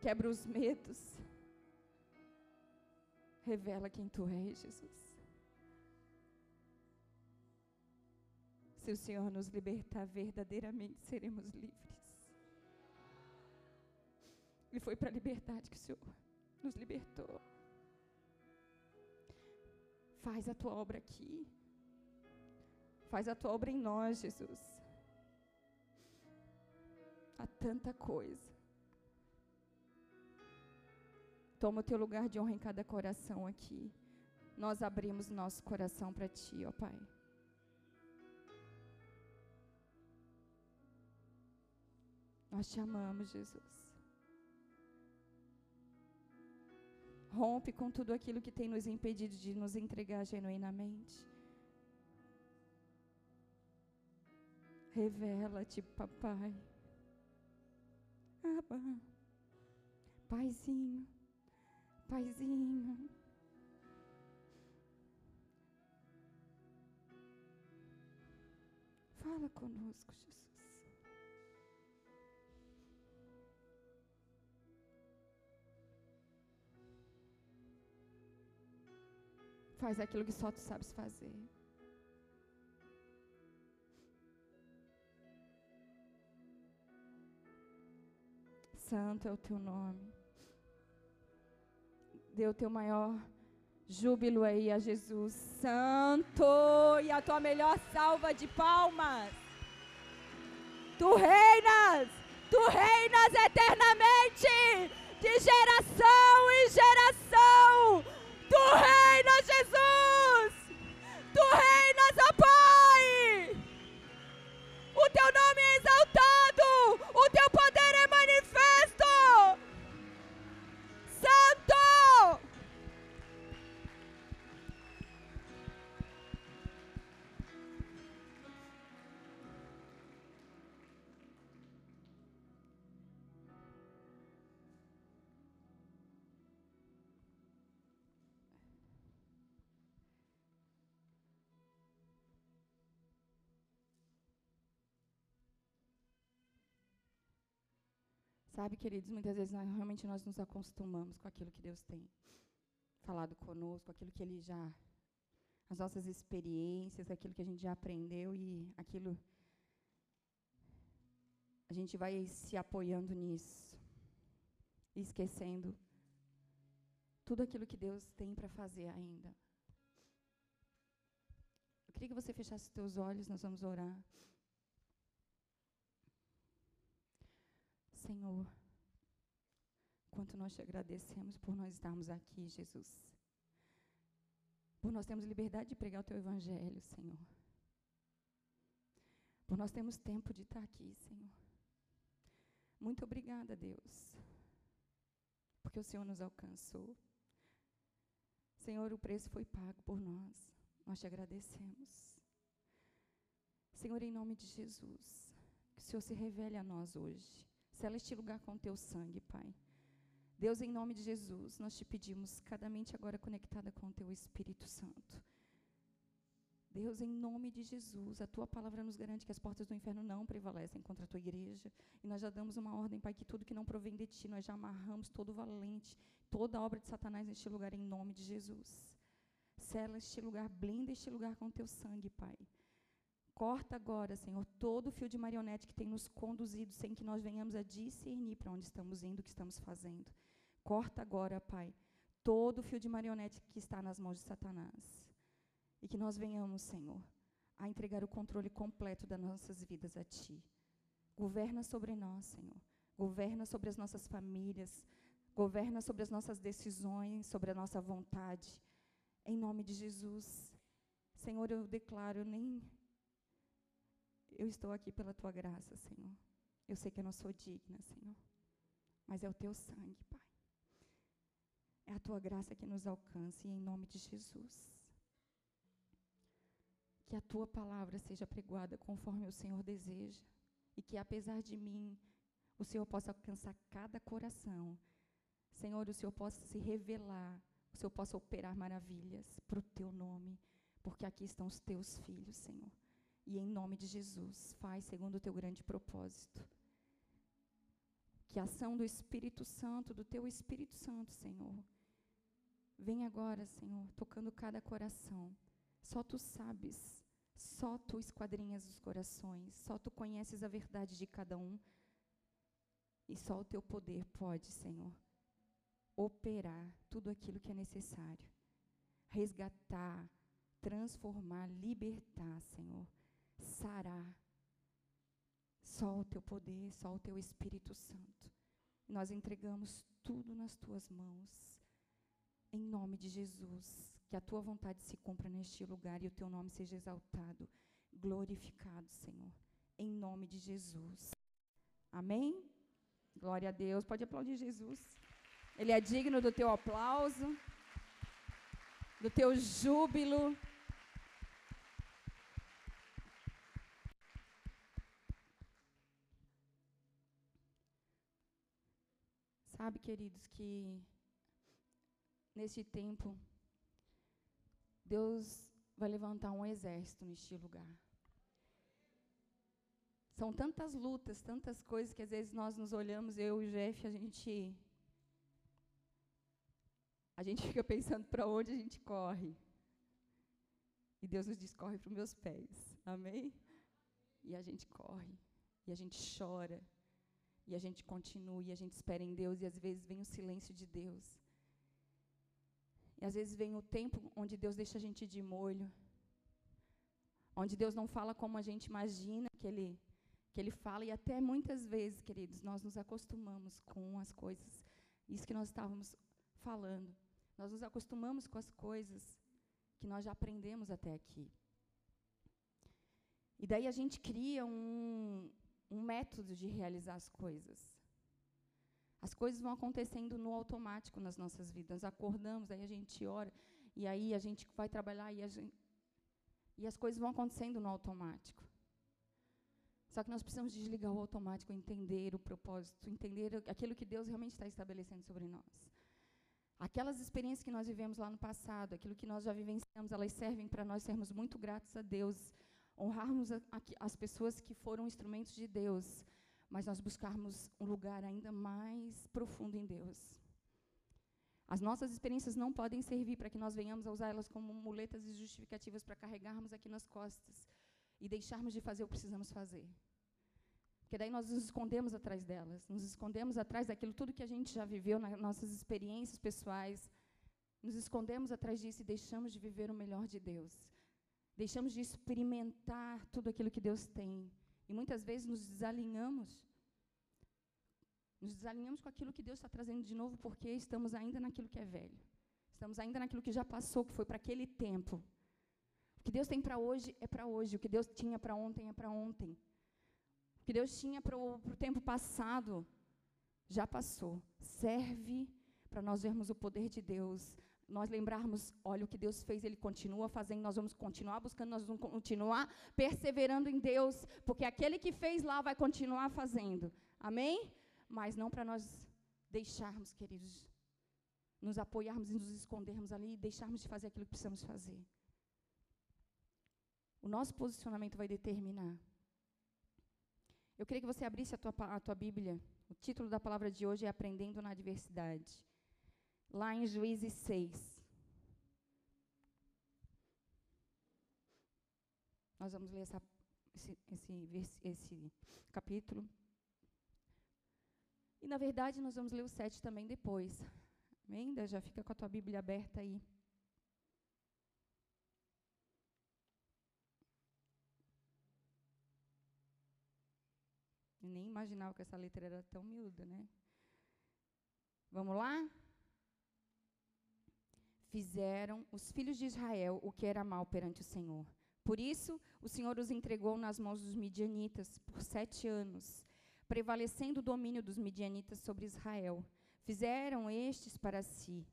Quebra os medos. Revela quem tu és, Jesus. Se o Senhor nos libertar, verdadeiramente seremos livres. E foi para a liberdade que o Senhor nos libertou. Faz a tua obra aqui. Faz a tua obra em nós, Jesus. Há tanta coisa. Toma o teu lugar de honra em cada coração aqui. Nós abrimos nosso coração para ti, ó Pai. Nós te amamos, Jesus. Rompe com tudo aquilo que tem nos impedido de nos entregar genuinamente. Revela-te, papai. Aba. Paizinho. Paizinho. Fala conosco, Jesus. Faz aquilo que só tu sabes fazer. Santo é o teu nome. Dê o teu maior júbilo aí a Jesus. Santo! E a tua melhor salva de palmas. Tu reinas! Tu reinas eternamente! De geração em geração! Tu reinas, Jesus! Tu reinas, Sabe, queridos, muitas vezes nós, realmente nós nos acostumamos com aquilo que Deus tem falado conosco, aquilo que Ele já, as nossas experiências, aquilo que a gente já aprendeu e aquilo a gente vai se apoiando nisso, esquecendo tudo aquilo que Deus tem para fazer ainda. Eu queria que você fechasse os teus olhos, nós vamos orar. Senhor, quanto nós te agradecemos por nós estarmos aqui, Jesus. Por nós termos liberdade de pregar o teu evangelho, Senhor. Por nós termos tempo de estar aqui, Senhor. Muito obrigada, Deus. Porque o Senhor nos alcançou. Senhor, o preço foi pago por nós. Nós te agradecemos. Senhor, em nome de Jesus, que o Senhor se revele a nós hoje. Sela este lugar com teu sangue, Pai. Deus, em nome de Jesus, nós te pedimos, cada mente agora conectada com o teu Espírito Santo. Deus, em nome de Jesus, a tua palavra nos garante que as portas do inferno não prevalecem contra a tua igreja. E nós já damos uma ordem, Pai, que tudo que não provém de ti, nós já amarramos todo valente, toda obra de Satanás neste lugar, em nome de Jesus. Sela este lugar, blinda este lugar com teu sangue, Pai. Corta agora, Senhor, todo o fio de marionete que tem nos conduzido sem que nós venhamos a discernir para onde estamos indo, o que estamos fazendo. Corta agora, Pai, todo o fio de marionete que está nas mãos de Satanás. E que nós venhamos, Senhor, a entregar o controle completo das nossas vidas a Ti. Governa sobre nós, Senhor. Governa sobre as nossas famílias. Governa sobre as nossas decisões, sobre a nossa vontade. Em nome de Jesus. Senhor, eu declaro, nem eu estou aqui pela tua graça, Senhor. Eu sei que eu não sou digna, Senhor. Mas é o teu sangue, Pai. É a tua graça que nos alcance, em nome de Jesus. Que a tua palavra seja pregoada conforme o Senhor deseja. E que, apesar de mim, o Senhor possa alcançar cada coração. Senhor, o Senhor possa se revelar. O Senhor possa operar maravilhas para o teu nome. Porque aqui estão os teus filhos, Senhor. E em nome de Jesus, faz segundo o teu grande propósito. Que a ação do Espírito Santo, do teu Espírito Santo, Senhor, vem agora, Senhor, tocando cada coração. Só tu sabes, só tu esquadrinhas os corações, só tu conheces a verdade de cada um. E só o teu poder pode, Senhor, operar tudo aquilo que é necessário. Resgatar, transformar, libertar, Senhor. Sarar. Só o teu poder, só o teu Espírito Santo. Nós entregamos tudo nas tuas mãos. Em nome de Jesus. Que a tua vontade se cumpra neste lugar e o teu nome seja exaltado, glorificado, Senhor. Em nome de Jesus. Amém? Glória a Deus. Pode aplaudir Jesus. Ele é digno do teu aplauso, do teu júbilo. Sabe, queridos, que neste tempo Deus vai levantar um exército neste lugar. São tantas lutas, tantas coisas que às vezes nós nos olhamos, eu e o Jeff, a gente a gente fica pensando para onde a gente corre. E Deus nos diz: corre para os meus pés. Amém? E a gente corre, e a gente chora, e a gente continua, e a gente espera em Deus, e às vezes vem o silêncio de Deus. E às vezes vem o tempo onde Deus deixa a gente de molho. Onde Deus não fala como a gente imagina que Ele, que ele fala. E até muitas vezes, queridos, nós nos acostumamos com as coisas. Isso que nós estávamos falando. Nós nos acostumamos com as coisas que nós já aprendemos até aqui. E daí a gente cria um, um método de realizar as coisas. As coisas vão acontecendo no automático nas nossas vidas. Acordamos, aí a gente ora, e aí a gente vai trabalhar e, gente, e as coisas vão acontecendo no automático. Só que nós precisamos desligar o automático, entender o propósito, entender aquilo que Deus realmente está estabelecendo sobre nós. Aquelas experiências que nós vivemos lá no passado, aquilo que nós já vivenciamos, elas servem para nós sermos muito gratos a Deus, honrarmos a, a, as pessoas que foram instrumentos de Deus, mas nós buscarmos um lugar ainda mais profundo em Deus. As nossas experiências não podem servir para que nós venhamos a usá-las como muletas e justificativas para carregarmos aqui nas costas e deixarmos de fazer o que precisamos fazer. Porque daí nós nos escondemos atrás delas, nos escondemos atrás daquilo tudo que a gente já viveu nas nossas experiências pessoais, nos escondemos atrás disso e deixamos de viver o melhor de Deus. Deixamos de experimentar tudo aquilo que Deus tem e muitas vezes nos desalinhamos. Nos desalinhamos com aquilo que Deus está trazendo de novo, porque estamos ainda naquilo que é velho. Estamos ainda naquilo que já passou, que foi para aquele tempo. O que Deus tem para hoje é para hoje. O que Deus tinha para ontem é para ontem. O que Deus tinha para o tempo passado já passou. Serve para nós vermos o poder de Deus, nós lembrarmos, olha o que Deus fez, Ele continua fazendo, nós vamos continuar buscando, nós vamos continuar perseverando em Deus, porque aquele que fez lá vai continuar fazendo. Amém? Mas não para nós deixarmos, queridos, nos apoiarmos e nos escondermos ali e deixarmos de fazer aquilo que precisamos fazer. O nosso posicionamento vai determinar. Eu queria que você abrisse a tua, a tua Bíblia. O título da palavra de hoje é Aprendendo na Adversidade lá em Juízes 6. Nós vamos ler essa, esse, esse, esse capítulo. E, na verdade, nós vamos ler o 7 também depois. Amém? Já fica com a tua Bíblia aberta aí. Nem imaginava que essa letra era tão miúda, né? Vamos lá? Fizeram os filhos de Israel o que era mal perante o Senhor. Por isso, o Senhor os entregou nas mãos dos midianitas por sete anos, prevalecendo o domínio dos midianitas sobre Israel. Fizeram estes para si,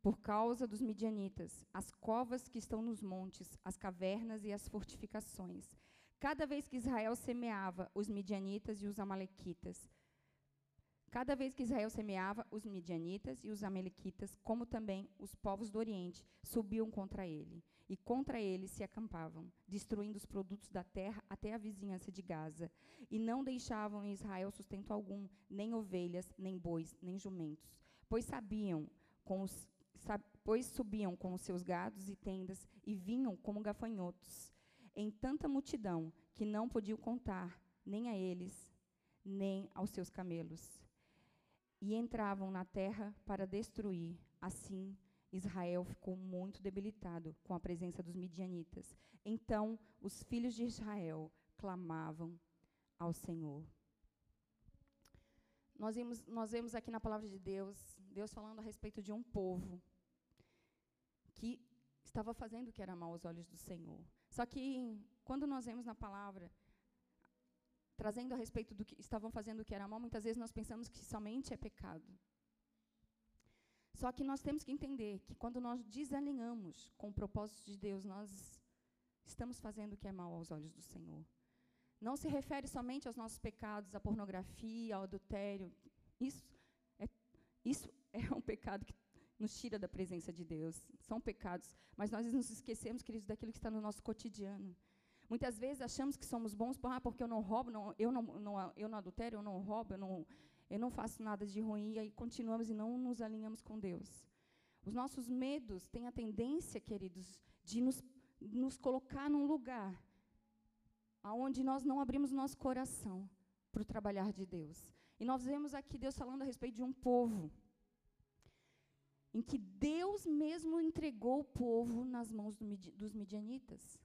por causa dos midianitas, as covas que estão nos montes, as cavernas e as fortificações. Cada vez que Israel semeava, os midianitas e os amalequitas Cada vez que Israel semeava, os midianitas e os amalequitas, como também os povos do Oriente, subiam contra ele. E contra ele se acampavam, destruindo os produtos da terra até a vizinhança de Gaza. E não deixavam em Israel sustento algum, nem ovelhas, nem bois, nem jumentos. Pois sabiam, com os, pois subiam com os seus gados e tendas e vinham como gafanhotos, em tanta multidão que não podiam contar nem a eles, nem aos seus camelos e entravam na terra para destruir. Assim, Israel ficou muito debilitado com a presença dos midianitas. Então, os filhos de Israel clamavam ao Senhor. Nós vemos, nós vemos aqui na palavra de Deus, Deus falando a respeito de um povo que estava fazendo o que era mal aos olhos do Senhor. Só que, quando nós vemos na palavra trazendo a respeito do que estavam fazendo o que era mal, muitas vezes nós pensamos que somente é pecado. Só que nós temos que entender que quando nós desalinhamos com o propósito de Deus, nós estamos fazendo o que é mal aos olhos do Senhor. Não se refere somente aos nossos pecados, à pornografia, ao adultério. Isso é, isso é um pecado que nos tira da presença de Deus. São pecados. Mas nós nos esquecemos, queridos, daquilo que está no nosso cotidiano. Muitas vezes achamos que somos bons ah, porque eu não roubo, não, eu, não, não, eu não adultero, eu não roubo, eu não, eu não faço nada de ruim, e aí continuamos e não nos alinhamos com Deus. Os nossos medos têm a tendência, queridos, de nos, nos colocar num lugar onde nós não abrimos nosso coração para o trabalhar de Deus. E nós vemos aqui Deus falando a respeito de um povo em que Deus mesmo entregou o povo nas mãos do, dos midianitas.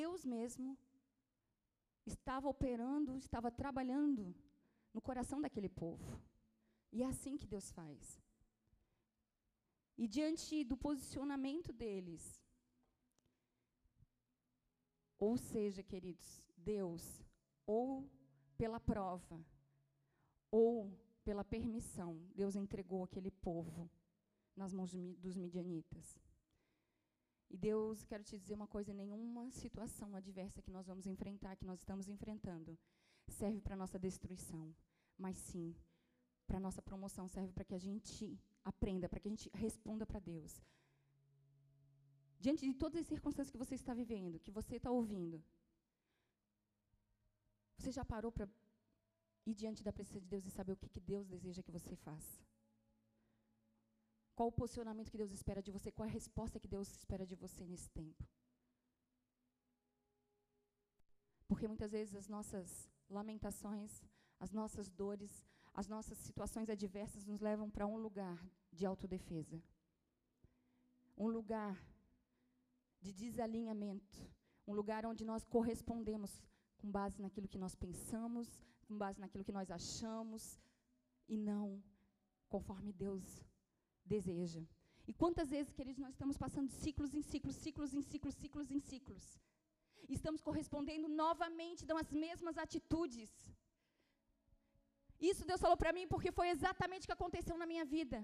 Deus mesmo estava operando, estava trabalhando no coração daquele povo. E é assim que Deus faz. E diante do posicionamento deles, ou seja, queridos, Deus, ou pela prova, ou pela permissão, Deus entregou aquele povo nas mãos dos midianitas. E Deus, quero te dizer uma coisa: nenhuma situação adversa que nós vamos enfrentar, que nós estamos enfrentando, serve para nossa destruição, mas sim para nossa promoção, serve para que a gente aprenda, para que a gente responda para Deus. Diante de todas as circunstâncias que você está vivendo, que você está ouvindo, você já parou para ir diante da presença de Deus e saber o que, que Deus deseja que você faça? Qual o posicionamento que Deus espera de você? Qual é a resposta que Deus espera de você nesse tempo? Porque muitas vezes as nossas lamentações, as nossas dores, as nossas situações adversas nos levam para um lugar de autodefesa. Um lugar de desalinhamento. Um lugar onde nós correspondemos com base naquilo que nós pensamos, com base naquilo que nós achamos, e não conforme Deus deseja. E quantas vezes, queridos, nós estamos passando ciclos em ciclos, ciclos em ciclos, ciclos em ciclos. Estamos correspondendo novamente das mesmas atitudes. Isso Deus falou para mim porque foi exatamente o que aconteceu na minha vida.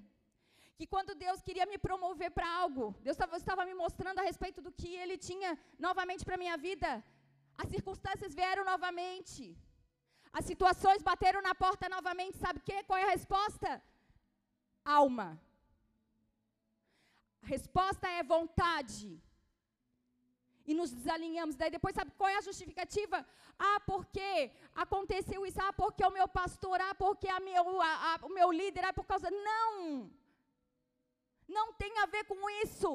Que quando Deus queria me promover para algo, Deus estava me mostrando a respeito do que Ele tinha novamente para minha vida. As circunstâncias vieram novamente. As situações bateram na porta novamente. Sabe que? Qual é a resposta? Alma. A resposta é vontade. E nos desalinhamos. Daí depois, sabe qual é a justificativa? Ah, porque aconteceu isso. Ah, porque o meu pastor. Ah, porque a meu, a, a, o meu líder. Ah, por causa. Não! Não tem a ver com isso.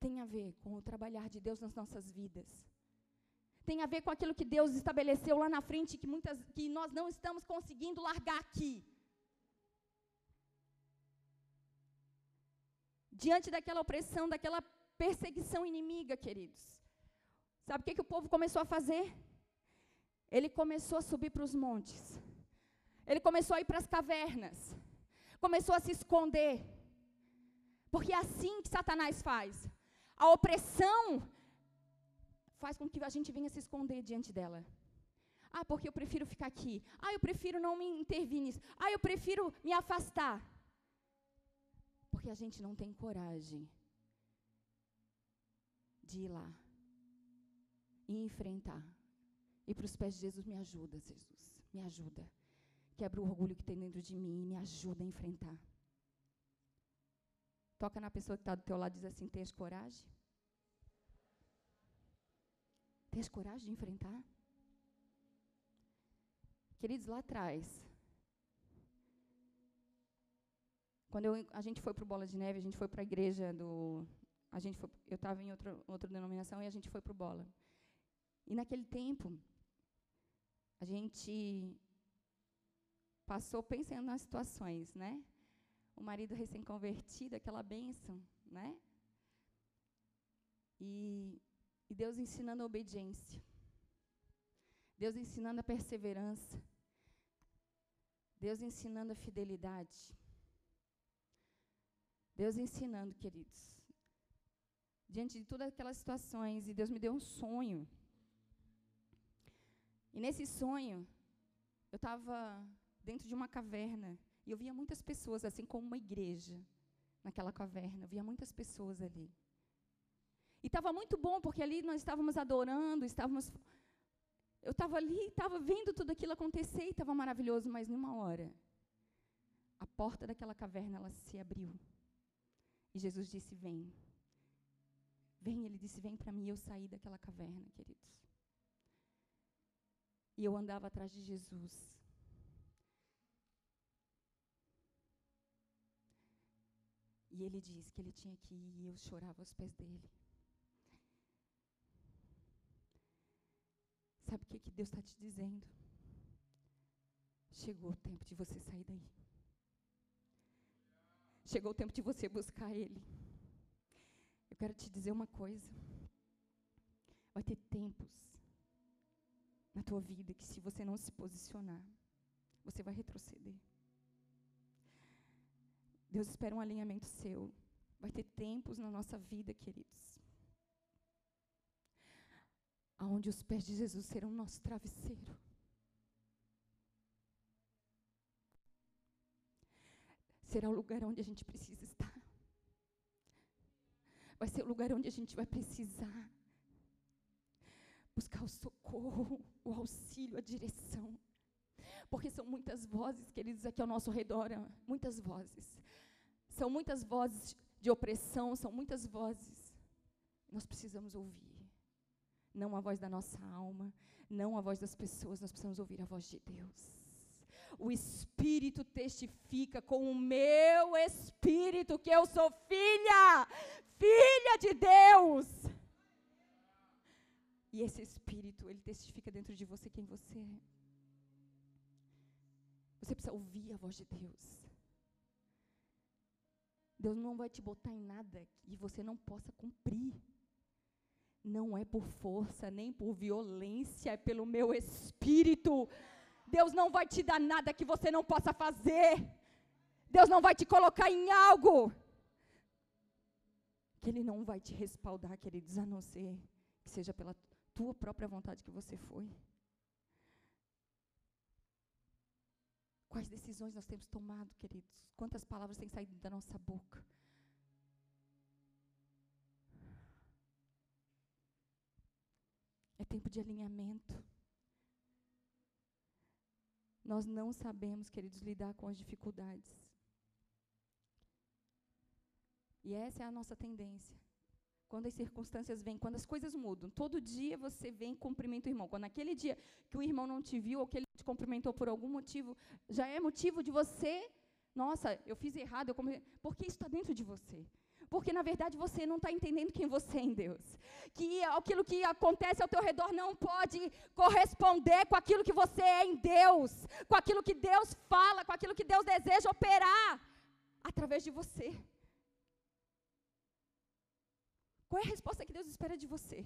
Tem a ver com o trabalhar de Deus nas nossas vidas. Tem a ver com aquilo que Deus estabeleceu lá na frente que muitas que nós não estamos conseguindo largar aqui. Diante daquela opressão, daquela perseguição inimiga, queridos. Sabe o que, que o povo começou a fazer? Ele começou a subir para os montes. Ele começou a ir para as cavernas. Começou a se esconder. Porque é assim que Satanás faz. A opressão faz com que a gente venha se esconder diante dela. Ah, porque eu prefiro ficar aqui. Ah, eu prefiro não me intervir nisso. Ah, eu prefiro me afastar. Porque a gente não tem coragem de ir lá e enfrentar. E para os pés de Jesus, me ajuda, Jesus, me ajuda. Quebra o orgulho que tem dentro de mim e me ajuda a enfrentar. Toca na pessoa que está do teu lado e diz assim: Tens coragem? Tens coragem de enfrentar? Queridos, lá atrás, quando eu, a gente foi para o Bola de Neve, a gente foi para a igreja do. A gente foi, eu estava em outra, outra denominação e a gente foi para o Bola. E naquele tempo, a gente passou pensando nas situações, né? O marido recém-convertido, aquela bênção, né? E, e Deus ensinando a obediência. Deus ensinando a perseverança. Deus ensinando a fidelidade. Deus ensinando, queridos. Diante de todas aquelas situações, e Deus me deu um sonho. E nesse sonho, eu estava dentro de uma caverna. E eu via muitas pessoas, assim como uma igreja, naquela caverna. Eu via muitas pessoas ali. E estava muito bom, porque ali nós estávamos adorando, estávamos. Eu estava ali, estava vendo tudo aquilo acontecer e estava maravilhoso, mas numa hora, a porta daquela caverna ela se abriu. E Jesus disse: Vem. Vem, ele disse: Vem para mim. Eu saí daquela caverna, queridos. E eu andava atrás de Jesus. E ele disse que ele tinha que ir e eu chorava aos pés dele. Sabe o que, que Deus está te dizendo? Chegou o tempo de você sair daí. Chegou o tempo de você buscar Ele. Eu quero te dizer uma coisa. Vai ter tempos na tua vida que se você não se posicionar, você vai retroceder. Deus espera um alinhamento seu. Vai ter tempos na nossa vida, queridos, aonde os pés de Jesus serão nosso travesseiro. Será o lugar onde a gente precisa estar. Vai ser o lugar onde a gente vai precisar buscar o socorro, o auxílio, a direção. Porque são muitas vozes, queridos, aqui ao nosso redor, muitas vozes. São muitas vozes de opressão, são muitas vozes. Nós precisamos ouvir. Não a voz da nossa alma, não a voz das pessoas, nós precisamos ouvir a voz de Deus. O Espírito testifica com o meu Espírito que eu sou filha, filha de Deus. E esse Espírito, ele testifica dentro de você quem você é. Você precisa ouvir a voz de Deus. Deus não vai te botar em nada que você não possa cumprir. Não é por força, nem por violência, é pelo meu espírito. Deus não vai te dar nada que você não possa fazer. Deus não vai te colocar em algo que Ele não vai te respaldar, queridos, a não ser que seja pela tua própria vontade que você foi. Quais decisões nós temos tomado, queridos? Quantas palavras têm saído da nossa boca? É tempo de alinhamento. Nós não sabemos, queridos, lidar com as dificuldades. E essa é a nossa tendência. Quando as circunstâncias vêm, quando as coisas mudam, todo dia você vem e cumprimenta o irmão. Quando naquele dia que o irmão não te viu ou que ele te cumprimentou por algum motivo, já é motivo de você, nossa, eu fiz errado, eu porque isso está dentro de você. Porque, na verdade, você não está entendendo quem você é em Deus. Que aquilo que acontece ao teu redor não pode corresponder com aquilo que você é em Deus. Com aquilo que Deus fala, com aquilo que Deus deseja operar através de você. Qual é a resposta que Deus espera de você?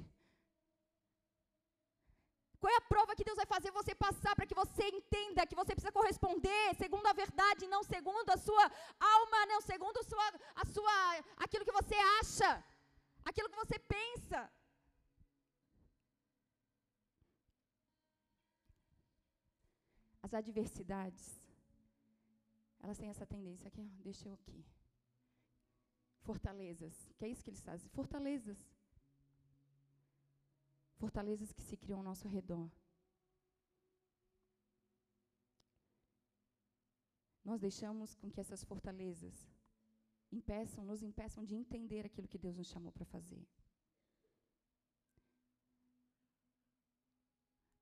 Qual é a prova que Deus vai fazer você passar para que você entenda que você precisa corresponder segundo a verdade, não segundo a sua alma, não segundo a sua, a sua, aquilo que você acha, aquilo que você pensa. As adversidades, elas têm essa tendência aqui, deixa eu aqui fortalezas. Que é isso que eles fazem? Fortalezas. Fortalezas que se criam ao nosso redor. nós deixamos com que essas fortalezas impeçam, nos impeçam de entender aquilo que Deus nos chamou para fazer.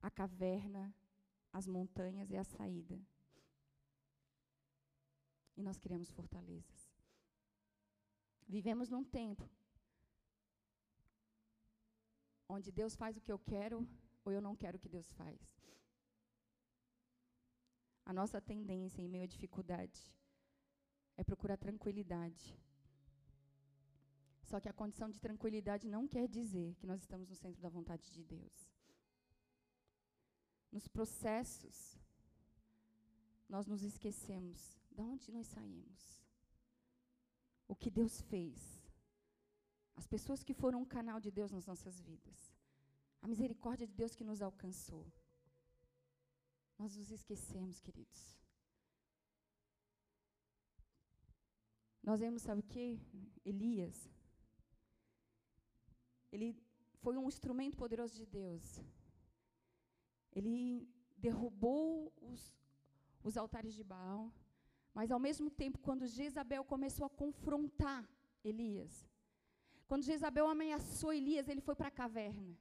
A caverna, as montanhas é a saída. E nós queremos fortalezas. Vivemos num tempo onde Deus faz o que eu quero ou eu não quero o que Deus faz. A nossa tendência em meio à dificuldade é procurar tranquilidade. Só que a condição de tranquilidade não quer dizer que nós estamos no centro da vontade de Deus. Nos processos, nós nos esquecemos de onde nós saímos, o que Deus fez, as pessoas que foram um canal de Deus nas nossas vidas, a misericórdia de Deus que nos alcançou. Nós nos esquecemos, queridos. Nós vemos, sabe o que? Elias. Ele foi um instrumento poderoso de Deus. Ele derrubou os, os altares de Baal. Mas, ao mesmo tempo, quando Jezabel começou a confrontar Elias, quando Jezabel ameaçou Elias, ele foi para a caverna.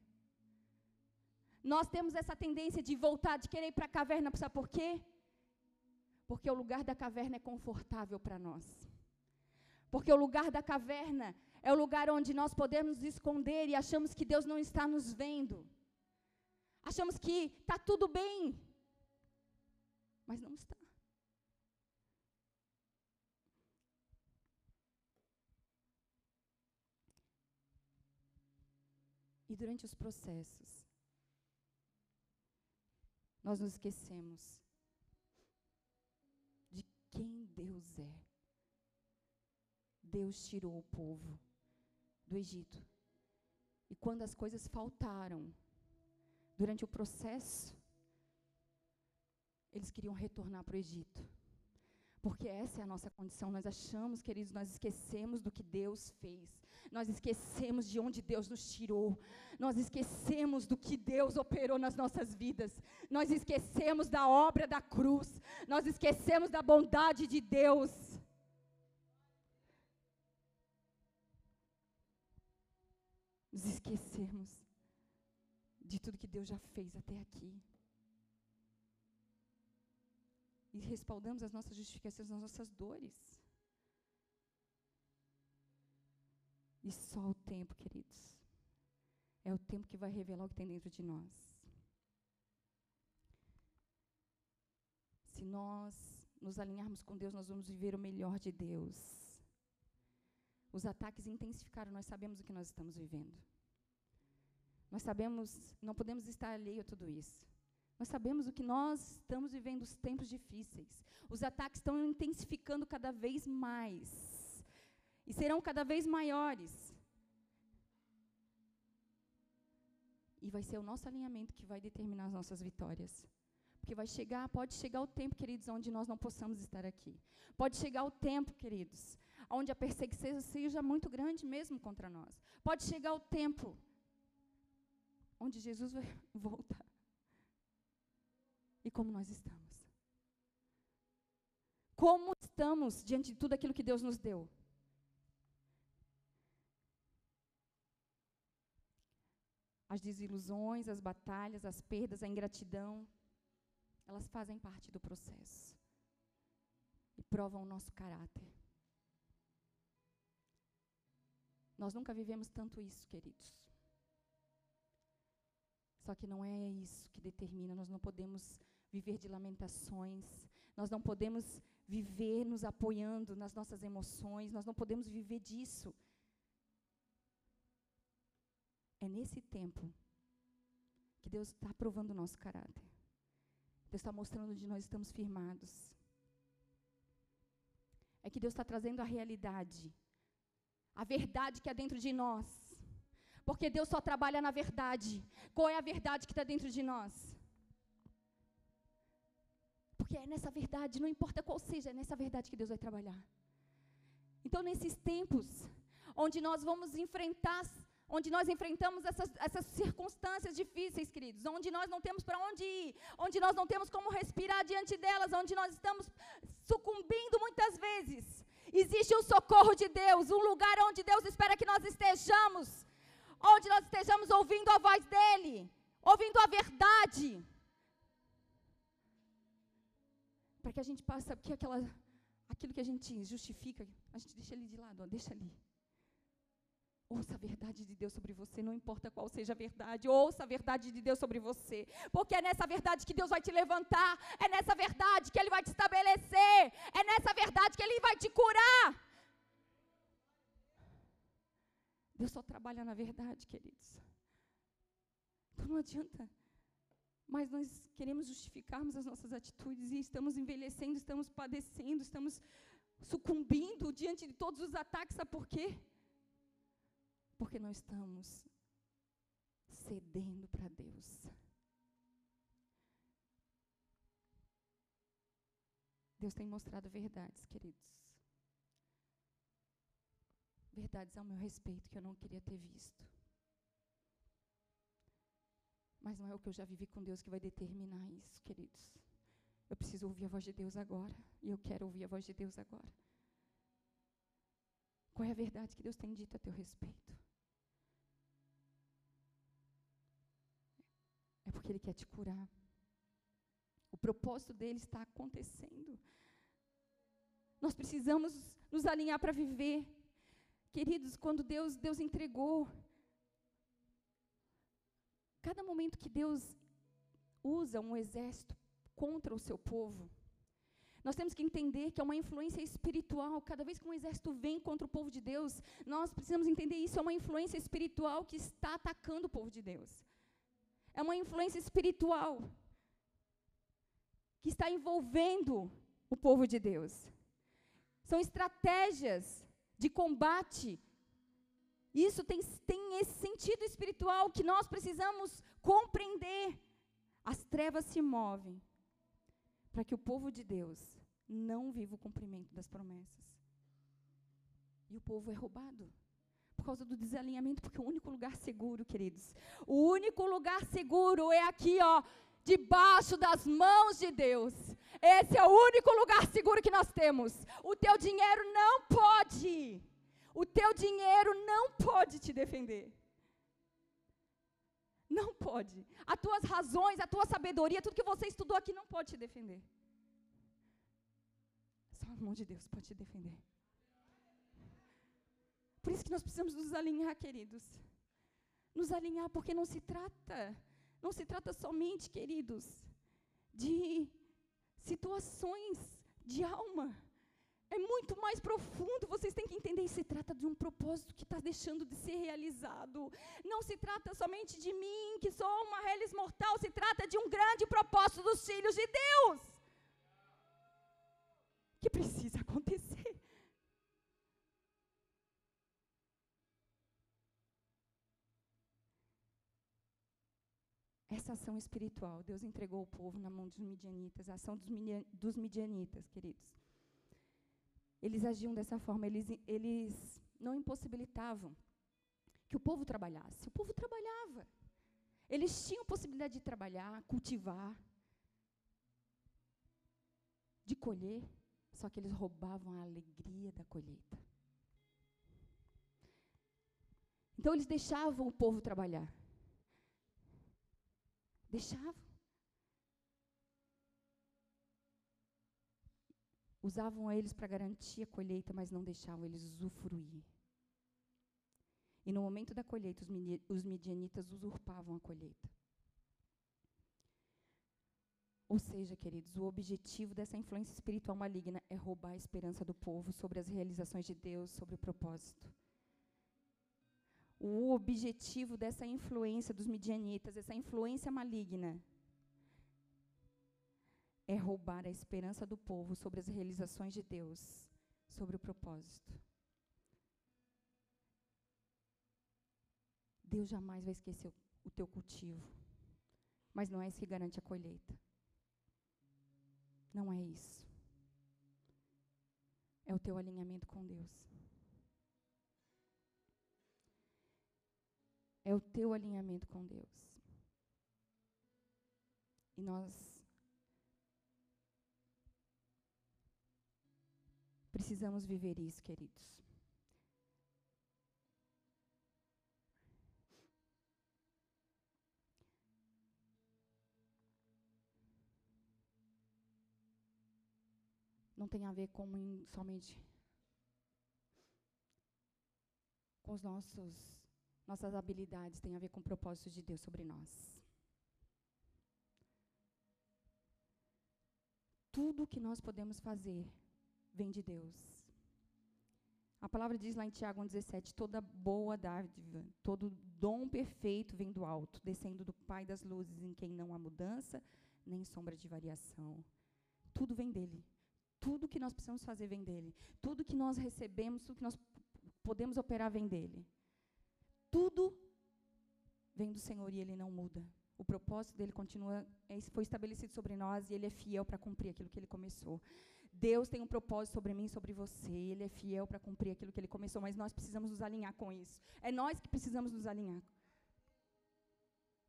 Nós temos essa tendência de voltar, de querer ir para a caverna, sabe por quê? Porque o lugar da caverna é confortável para nós. Porque o lugar da caverna é o lugar onde nós podemos nos esconder e achamos que Deus não está nos vendo. Achamos que está tudo bem, mas não está. Durante os processos, nós nos esquecemos de quem Deus é. Deus tirou o povo do Egito. E quando as coisas faltaram, durante o processo, eles queriam retornar para o Egito. Porque essa é a nossa condição. Nós achamos, queridos, nós esquecemos do que Deus fez. Nós esquecemos de onde Deus nos tirou. Nós esquecemos do que Deus operou nas nossas vidas. Nós esquecemos da obra da cruz. Nós esquecemos da bondade de Deus. Nos esquecemos de tudo que Deus já fez até aqui. E respaldamos as nossas justificações nas nossas dores. E só o tempo, queridos, é o tempo que vai revelar o que tem dentro de nós. Se nós nos alinharmos com Deus, nós vamos viver o melhor de Deus. Os ataques intensificaram, nós sabemos o que nós estamos vivendo. Nós sabemos, não podemos estar alheio a tudo isso. Nós sabemos o que nós estamos vivendo, os tempos difíceis. Os ataques estão intensificando cada vez mais e serão cada vez maiores. E vai ser o nosso alinhamento que vai determinar as nossas vitórias. Porque vai chegar, pode chegar o tempo, queridos, onde nós não possamos estar aqui. Pode chegar o tempo, queridos, onde a perseguição seja muito grande mesmo contra nós. Pode chegar o tempo onde Jesus vai voltar. E como nós estamos? Como estamos diante de tudo aquilo que Deus nos deu? As desilusões, as batalhas, as perdas, a ingratidão, elas fazem parte do processo e provam o nosso caráter. Nós nunca vivemos tanto isso, queridos. Só que não é isso que determina, nós não podemos viver de lamentações, nós não podemos viver nos apoiando nas nossas emoções, nós não podemos viver disso. É nesse tempo que Deus está provando o nosso caráter. Deus está mostrando onde nós estamos firmados. É que Deus está trazendo a realidade, a verdade que é dentro de nós. Porque Deus só trabalha na verdade. Qual é a verdade que está dentro de nós? Porque é nessa verdade, não importa qual seja, é nessa verdade que Deus vai trabalhar. Então, nesses tempos, onde nós vamos enfrentar onde nós enfrentamos essas, essas circunstâncias difíceis, queridos, onde nós não temos para onde ir, onde nós não temos como respirar diante delas, onde nós estamos sucumbindo muitas vezes. Existe um socorro de Deus, um lugar onde Deus espera que nós estejamos, onde nós estejamos ouvindo a voz dEle, ouvindo a verdade. Para que a gente passe, sabe que aquela, aquilo que a gente justifica, a gente deixa ali de lado, ó, deixa ali. Ouça a verdade de Deus sobre você, não importa qual seja a verdade, ouça a verdade de Deus sobre você, porque é nessa verdade que Deus vai te levantar, é nessa verdade que Ele vai te estabelecer, é nessa verdade que Ele vai te curar. Deus só trabalha na verdade, queridos. Então não adianta, mas nós queremos justificarmos as nossas atitudes e estamos envelhecendo, estamos padecendo, estamos sucumbindo diante de todos os ataques, sabe por quê? Porque não estamos cedendo para Deus. Deus tem mostrado verdades, queridos. Verdades ao meu respeito que eu não queria ter visto. Mas não é o que eu já vivi com Deus que vai determinar isso, queridos. Eu preciso ouvir a voz de Deus agora. E eu quero ouvir a voz de Deus agora. Qual é a verdade que Deus tem dito a teu respeito? Porque Ele quer te curar. O propósito dele está acontecendo. Nós precisamos nos alinhar para viver. Queridos, quando Deus, Deus entregou, cada momento que Deus usa um exército contra o seu povo, nós temos que entender que é uma influência espiritual. Cada vez que um exército vem contra o povo de Deus, nós precisamos entender isso é uma influência espiritual que está atacando o povo de Deus. É uma influência espiritual que está envolvendo o povo de Deus. São estratégias de combate. Isso tem, tem esse sentido espiritual que nós precisamos compreender. As trevas se movem para que o povo de Deus não viva o cumprimento das promessas. E o povo é roubado causa do desalinhamento, porque o único lugar seguro, queridos, o único lugar seguro é aqui, ó, debaixo das mãos de Deus. Esse é o único lugar seguro que nós temos. O teu dinheiro não pode, o teu dinheiro não pode te defender. Não pode. As tuas razões, a tua sabedoria, tudo que você estudou aqui não pode te defender. Só a mão de Deus pode te defender. Por isso que nós precisamos nos alinhar, queridos. Nos alinhar, porque não se trata, não se trata somente, queridos, de situações de alma. É muito mais profundo, vocês têm que entender. Se trata de um propósito que está deixando de ser realizado. Não se trata somente de mim, que sou uma reles mortal. Se trata de um grande propósito dos filhos de Deus. Que precisa acontecer. Essa ação espiritual. Deus entregou o povo na mão dos midianitas, a ação dos, midianitas, queridos. Eles agiam dessa forma, eles, eles não impossibilitavam que o povo trabalhasse. O povo trabalhava. Eles tinham possibilidade de trabalhar, cultivar, de colher, só que eles roubavam a alegria da colheita. Então eles deixavam o povo trabalhar. Deixavam. Usavam eles para garantir a colheita, mas não deixavam eles usufruir. E no momento da colheita, os, midianitas usurpavam a colheita. Ou seja, queridos, o objetivo dessa influência espiritual maligna é roubar a esperança do povo sobre as realizações de Deus, sobre o propósito o objetivo dessa influência dos midianitas, essa influência maligna, é roubar a esperança do povo sobre as realizações de Deus, sobre o propósito. Deus jamais vai esquecer o, o teu cultivo, mas não é isso que garante a colheita. Não é isso. É o teu alinhamento com Deus. É o teu alinhamento com Deus. E nós Precisamos viver isso, queridos. Não tem a ver com somente com os nossos nossas habilidades, tem a ver com o propósito de Deus sobre nós. Tudo que nós podemos fazer vem de Deus. A palavra diz lá em Tiago 1,17: toda boa dádiva, todo dom perfeito vem do alto, descendo do Pai das luzes, em quem não há mudança nem sombra de variação. Tudo vem dele. Tudo que nós precisamos fazer vem dele. Tudo que nós recebemos, tudo que nós podemos operar vem dele. Tudo vem do Senhor e ele não muda. O propósito dele continua, é, foi estabelecido sobre nós e ele é fiel para cumprir aquilo que ele começou. Deus tem um propósito sobre mim, sobre você. Ele é fiel para cumprir aquilo que ele começou, mas nós precisamos nos alinhar com isso. É nós que precisamos nos alinhar.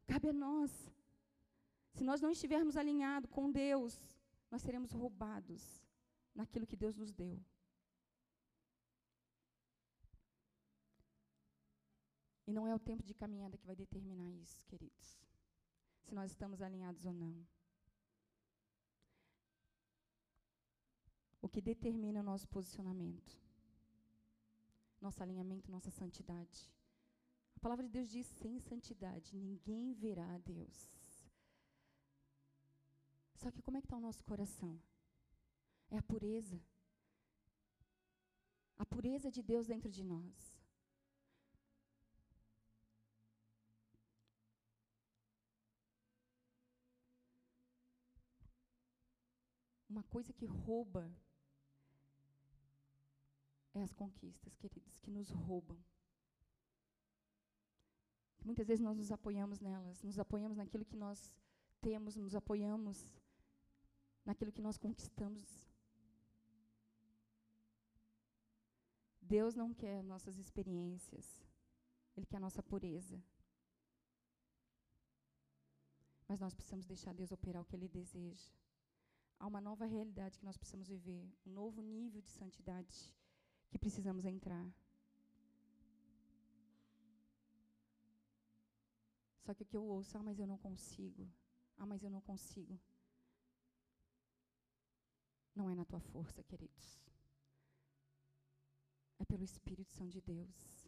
Cabe a nós. Se nós não estivermos alinhados com Deus, nós seremos roubados naquilo que Deus nos deu. E não é o tempo de caminhada que vai determinar isso, queridos. Se nós estamos alinhados ou não. O que determina o nosso posicionamento, nosso alinhamento, nossa santidade. A palavra de Deus diz: sem santidade ninguém verá a Deus. Só que como é que está o nosso coração? É a pureza. A pureza de Deus dentro de nós. Uma coisa que rouba é as conquistas, queridos, que nos roubam. Muitas vezes nós nos apoiamos nelas, nos apoiamos naquilo que nós temos, nos apoiamos naquilo que nós conquistamos. Deus não quer nossas experiências, Ele quer a nossa pureza. Mas nós precisamos deixar Deus operar o que Ele deseja. Há uma nova realidade que nós precisamos viver, um novo nível de santidade que precisamos entrar. Só que o que eu ouço, ah, mas eu não consigo. Ah, mas eu não consigo. Não é na tua força, queridos. É pelo Espírito Santo de Deus.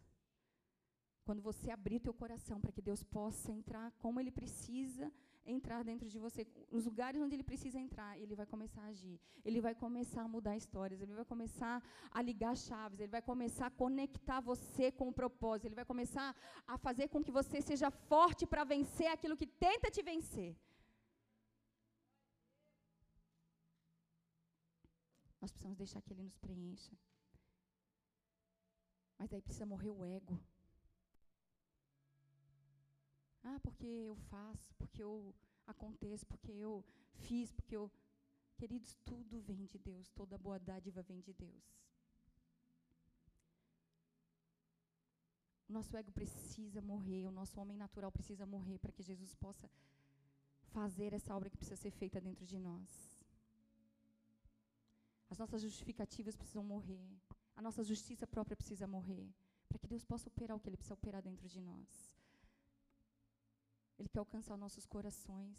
Quando você abrir teu coração para que Deus possa entrar como Ele precisa entrar dentro de você, nos lugares onde Ele precisa entrar, Ele vai começar a agir. Ele vai começar a mudar histórias. Ele vai começar a ligar chaves. Ele vai começar a conectar você com o propósito. Ele vai começar a fazer com que você seja forte para vencer aquilo que tenta te vencer. Nós precisamos deixar que Ele nos preencha. Mas aí precisa morrer o ego. Ah, porque eu faço, porque eu aconteço, porque eu fiz, porque eu. Queridos, tudo vem de Deus, toda boa dádiva vem de Deus. O nosso ego precisa morrer, o nosso homem natural precisa morrer para que Jesus possa fazer essa obra que precisa ser feita dentro de nós. As nossas justificativas precisam morrer. A nossa justiça própria precisa morrer. Para que Deus possa operar o que Ele precisa operar dentro de nós. Ele quer alcançar nossos corações.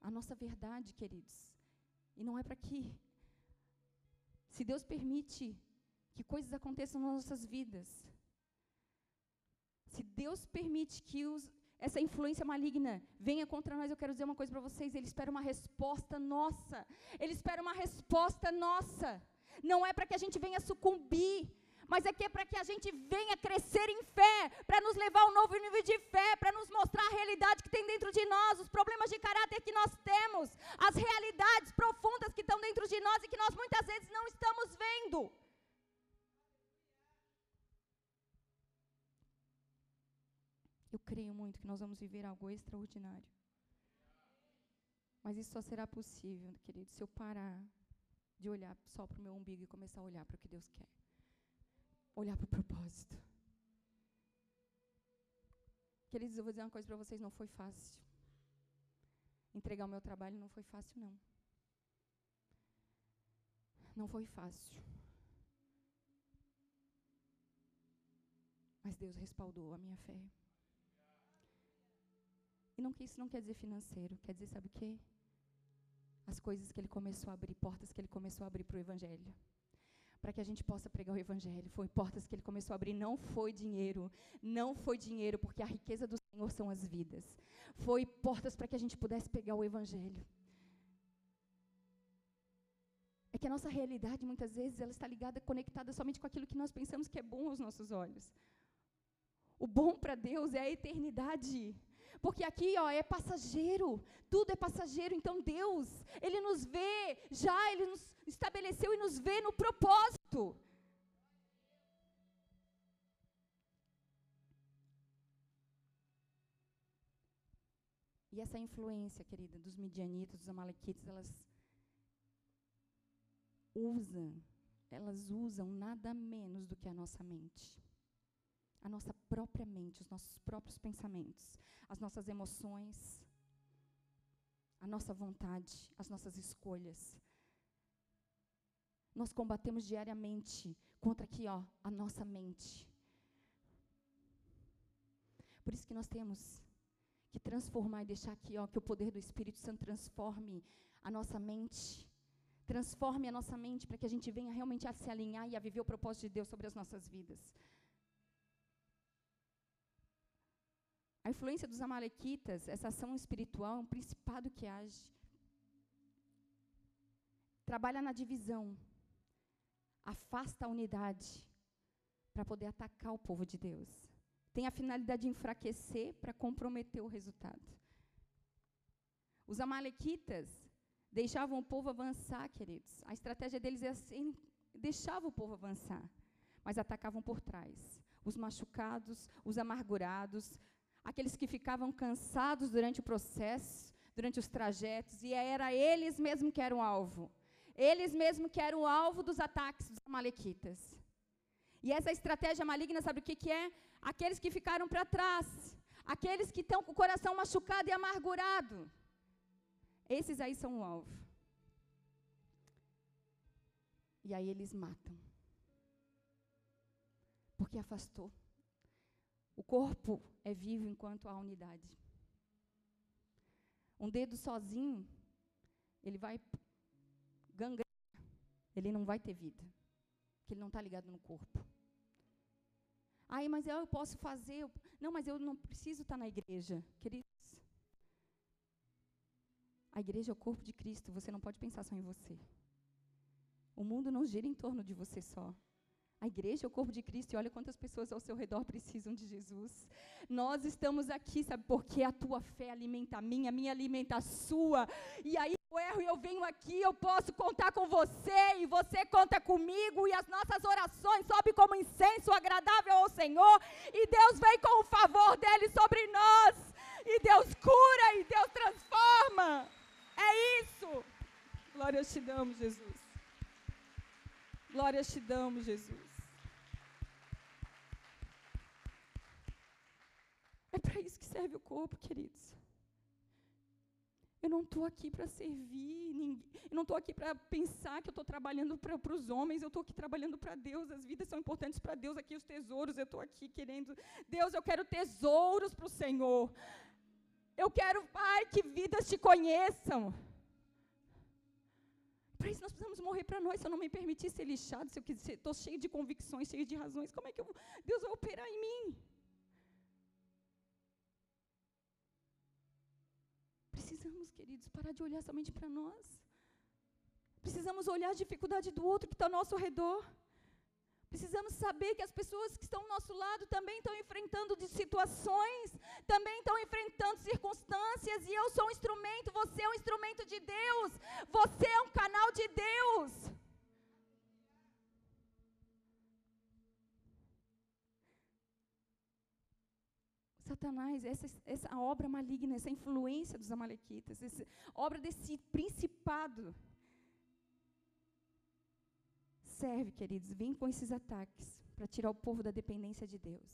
A nossa verdade, queridos. E não é para que. Se Deus permite que coisas aconteçam nas nossas vidas. Se Deus permite que os, essa influência maligna venha contra nós, eu quero dizer uma coisa para vocês: Ele espera uma resposta nossa. Ele espera uma resposta nossa. Não é para que a gente venha sucumbir, mas é que é para que a gente venha crescer em fé, para nos levar a um novo nível de fé, para nos mostrar a realidade que tem dentro de nós, os problemas de caráter que nós temos, as realidades profundas que estão dentro de nós e que nós muitas vezes não estamos vendo. Eu creio muito que nós vamos viver algo extraordinário. Mas isso só será possível, querido, se eu parar de olhar só para o meu umbigo e começar a olhar para o que Deus quer. Olhar para o propósito. Queridos, eu vou dizer uma coisa para vocês: não foi fácil. Entregar o meu trabalho não foi fácil, não. Não foi fácil. Mas Deus respaldou a minha fé. E não que isso não quer dizer financeiro, quer dizer, sabe o quê? As coisas que ele começou a abrir, portas que ele começou a abrir para o Evangelho. Para que a gente possa pregar o Evangelho. Foi portas que ele começou a abrir, não foi dinheiro. Não foi dinheiro, porque a riqueza do Senhor são as vidas. Foi portas para que a gente pudesse pegar o Evangelho. É que a nossa realidade, muitas vezes, ela está ligada, conectada somente com aquilo que nós pensamos que é bom aos nossos olhos. O bom para Deus é a eternidade. Porque aqui, ó, é passageiro. Tudo é passageiro. Então Deus, ele nos vê, já ele nos estabeleceu e nos vê no propósito. E essa influência, querida, dos midianitas, dos amalequitas, elas usam, elas usam nada menos do que a nossa mente a nossa própria mente, os nossos próprios pensamentos, as nossas emoções, a nossa vontade, as nossas escolhas. Nós combatemos diariamente contra aqui, ó, a nossa mente. Por isso que nós temos que transformar e deixar aqui, ó, que o poder do Espírito Santo transforme a nossa mente. Transforme a nossa mente para que a gente venha realmente a se alinhar e a viver o propósito de Deus sobre as nossas vidas. A influência dos amalequitas, essa ação espiritual, é um principado que age. Trabalha na divisão. Afasta a unidade para poder atacar o povo de Deus. Tem a finalidade de enfraquecer para comprometer o resultado. Os amalequitas deixavam o povo avançar, queridos. A estratégia deles é assim, deixava o povo avançar, mas atacavam por trás. Os machucados, os amargurados, aqueles que ficavam cansados durante o processo, durante os trajetos, e era eles mesmos que eram alvo. Eles mesmos que eram alvo dos ataques dos amalequitas. E essa estratégia maligna, sabe o que, que é? Aqueles que ficaram para trás, aqueles que estão com o coração machucado e amargurado. Esses aí são o alvo. E aí eles matam. Porque afastou. O corpo é vivo enquanto há unidade. Um dedo sozinho, ele vai gangrenar, ele não vai ter vida, porque ele não está ligado no corpo. Aí, mas eu posso fazer. Não, mas eu não preciso estar tá na igreja. Queridos, a igreja é o corpo de Cristo, você não pode pensar só em você. O mundo não gira em torno de você só. A igreja é o corpo de Cristo e olha quantas pessoas ao seu redor precisam de Jesus. Nós estamos aqui, sabe, porque a tua fé alimenta a minha, a minha alimenta a sua. E aí eu erro e eu venho aqui, eu posso contar com você e você conta comigo e as nossas orações sobem como incenso agradável ao Senhor e Deus vem com o favor dele sobre nós. E Deus cura e Deus transforma. É isso. Glória te damos, Jesus. Glória te damos, Jesus. É para isso que serve o corpo, queridos. Eu não estou aqui para servir ninguém. Eu não estou aqui para pensar que eu estou trabalhando para os homens. Eu estou aqui trabalhando para Deus. As vidas são importantes para Deus. Aqui os tesouros. Eu estou aqui querendo. Deus, eu quero tesouros para o Senhor. Eu quero, Pai, que vidas te conheçam. Para isso nós precisamos morrer para nós. Se eu não me permitir ser lixado, se eu estou cheio de convicções, cheio de razões, como é que eu, Deus vai operar em mim? Precisamos, queridos, parar de olhar somente para nós. Precisamos olhar a dificuldade do outro que está ao nosso redor. Precisamos saber que as pessoas que estão ao nosso lado também estão enfrentando situações, também estão enfrentando circunstâncias, e eu sou um instrumento, você é um instrumento de Deus, você é um canal de Deus. Satanás, essa, essa obra maligna, essa influência dos amalequitas, essa obra desse principado, serve, queridos, vem com esses ataques para tirar o povo da dependência de Deus.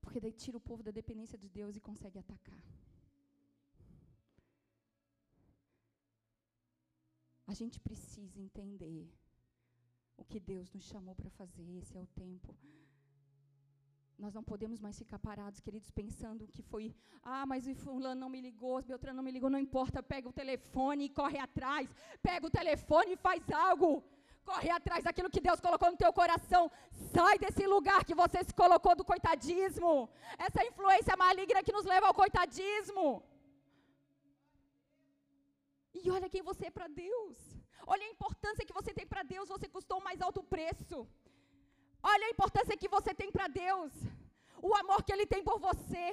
Porque daí tira o povo da dependência de Deus e consegue atacar. A gente precisa entender o que Deus nos chamou para fazer. Esse é o tempo. Nós não podemos mais ficar parados, queridos, pensando que foi, ah, mas o fulano não me ligou, o Beltrano não me ligou, não importa, pega o telefone e corre atrás. Pega o telefone e faz algo. Corre atrás daquilo que Deus colocou no teu coração. Sai desse lugar que você se colocou do coitadismo. Essa influência maligna que nos leva ao coitadismo. E olha quem você é para Deus. Olha a importância que você tem para Deus. Você custou o mais alto preço. Olha a importância que você tem para Deus. O amor que Ele tem por você.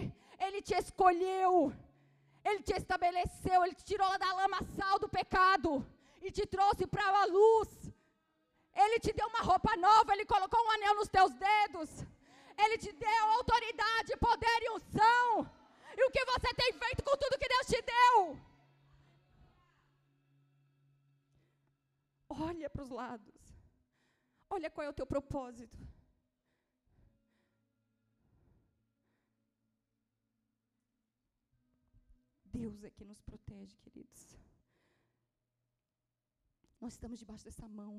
Ele te escolheu. Ele te estabeleceu. Ele te tirou da lama sal do pecado. E te trouxe para a luz. Ele te deu uma roupa nova. Ele colocou um anel nos teus dedos. Ele te deu autoridade, poder e unção. E o que você tem feito com tudo que Deus te deu? Olha para os lados. Olha qual é o teu propósito. Deus é que nos protege, queridos. Nós estamos debaixo dessa mão.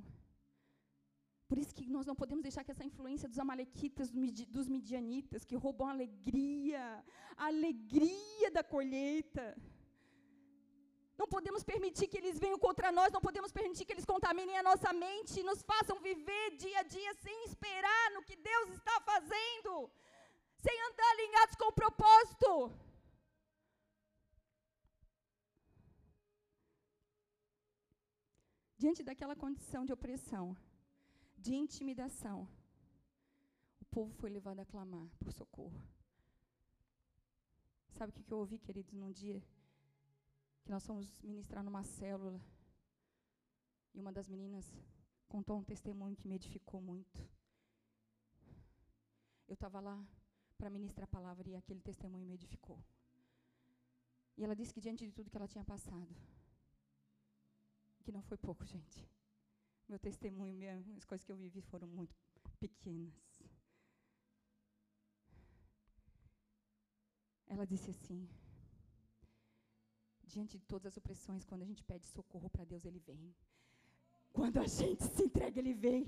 Por isso que nós não podemos deixar que essa influência dos amalequitas, dos midianitas, que roubam a alegria, a alegria da colheita, não podemos permitir que eles venham contra nós, não podemos permitir que eles contaminem a nossa mente e nos façam viver dia a dia sem esperar no que Deus está fazendo, sem andar alinhados com o propósito. Diante daquela condição de opressão, de intimidação, o povo foi levado a clamar por socorro. Sabe o que eu ouvi, queridos, num dia? Que nós fomos ministrar numa célula. E uma das meninas contou um testemunho que me edificou muito. Eu estava lá para ministrar a palavra e aquele testemunho me edificou. E ela disse que diante de tudo que ela tinha passado, que não foi pouco, gente. Meu testemunho, as coisas que eu vivi foram muito pequenas. Ela disse assim: diante de todas as opressões, quando a gente pede socorro para Deus, Ele vem. Quando a gente se entrega, Ele vem.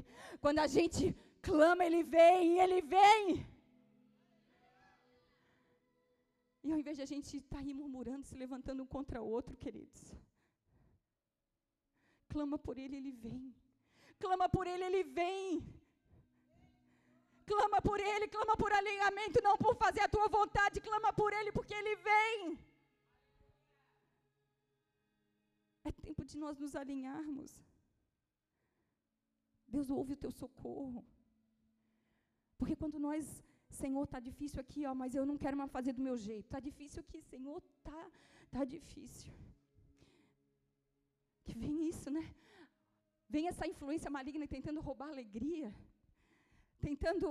Quando a gente clama, Ele vem, Ele vem. E ao invés de a gente estar tá aí murmurando, se levantando um contra o outro, queridos, clama por Ele, Ele vem. Clama por Ele, Ele vem. Clama por Ele, clama por alinhamento, não por fazer a tua vontade, clama por Ele, porque Ele vem. É tempo de nós nos alinharmos. Deus ouve o teu socorro. Porque quando nós, Senhor, está difícil aqui, ó, mas eu não quero mais fazer do meu jeito. Está difícil aqui, Senhor, está tá difícil. Que vem isso, né? Vem essa influência maligna tentando roubar alegria, tentando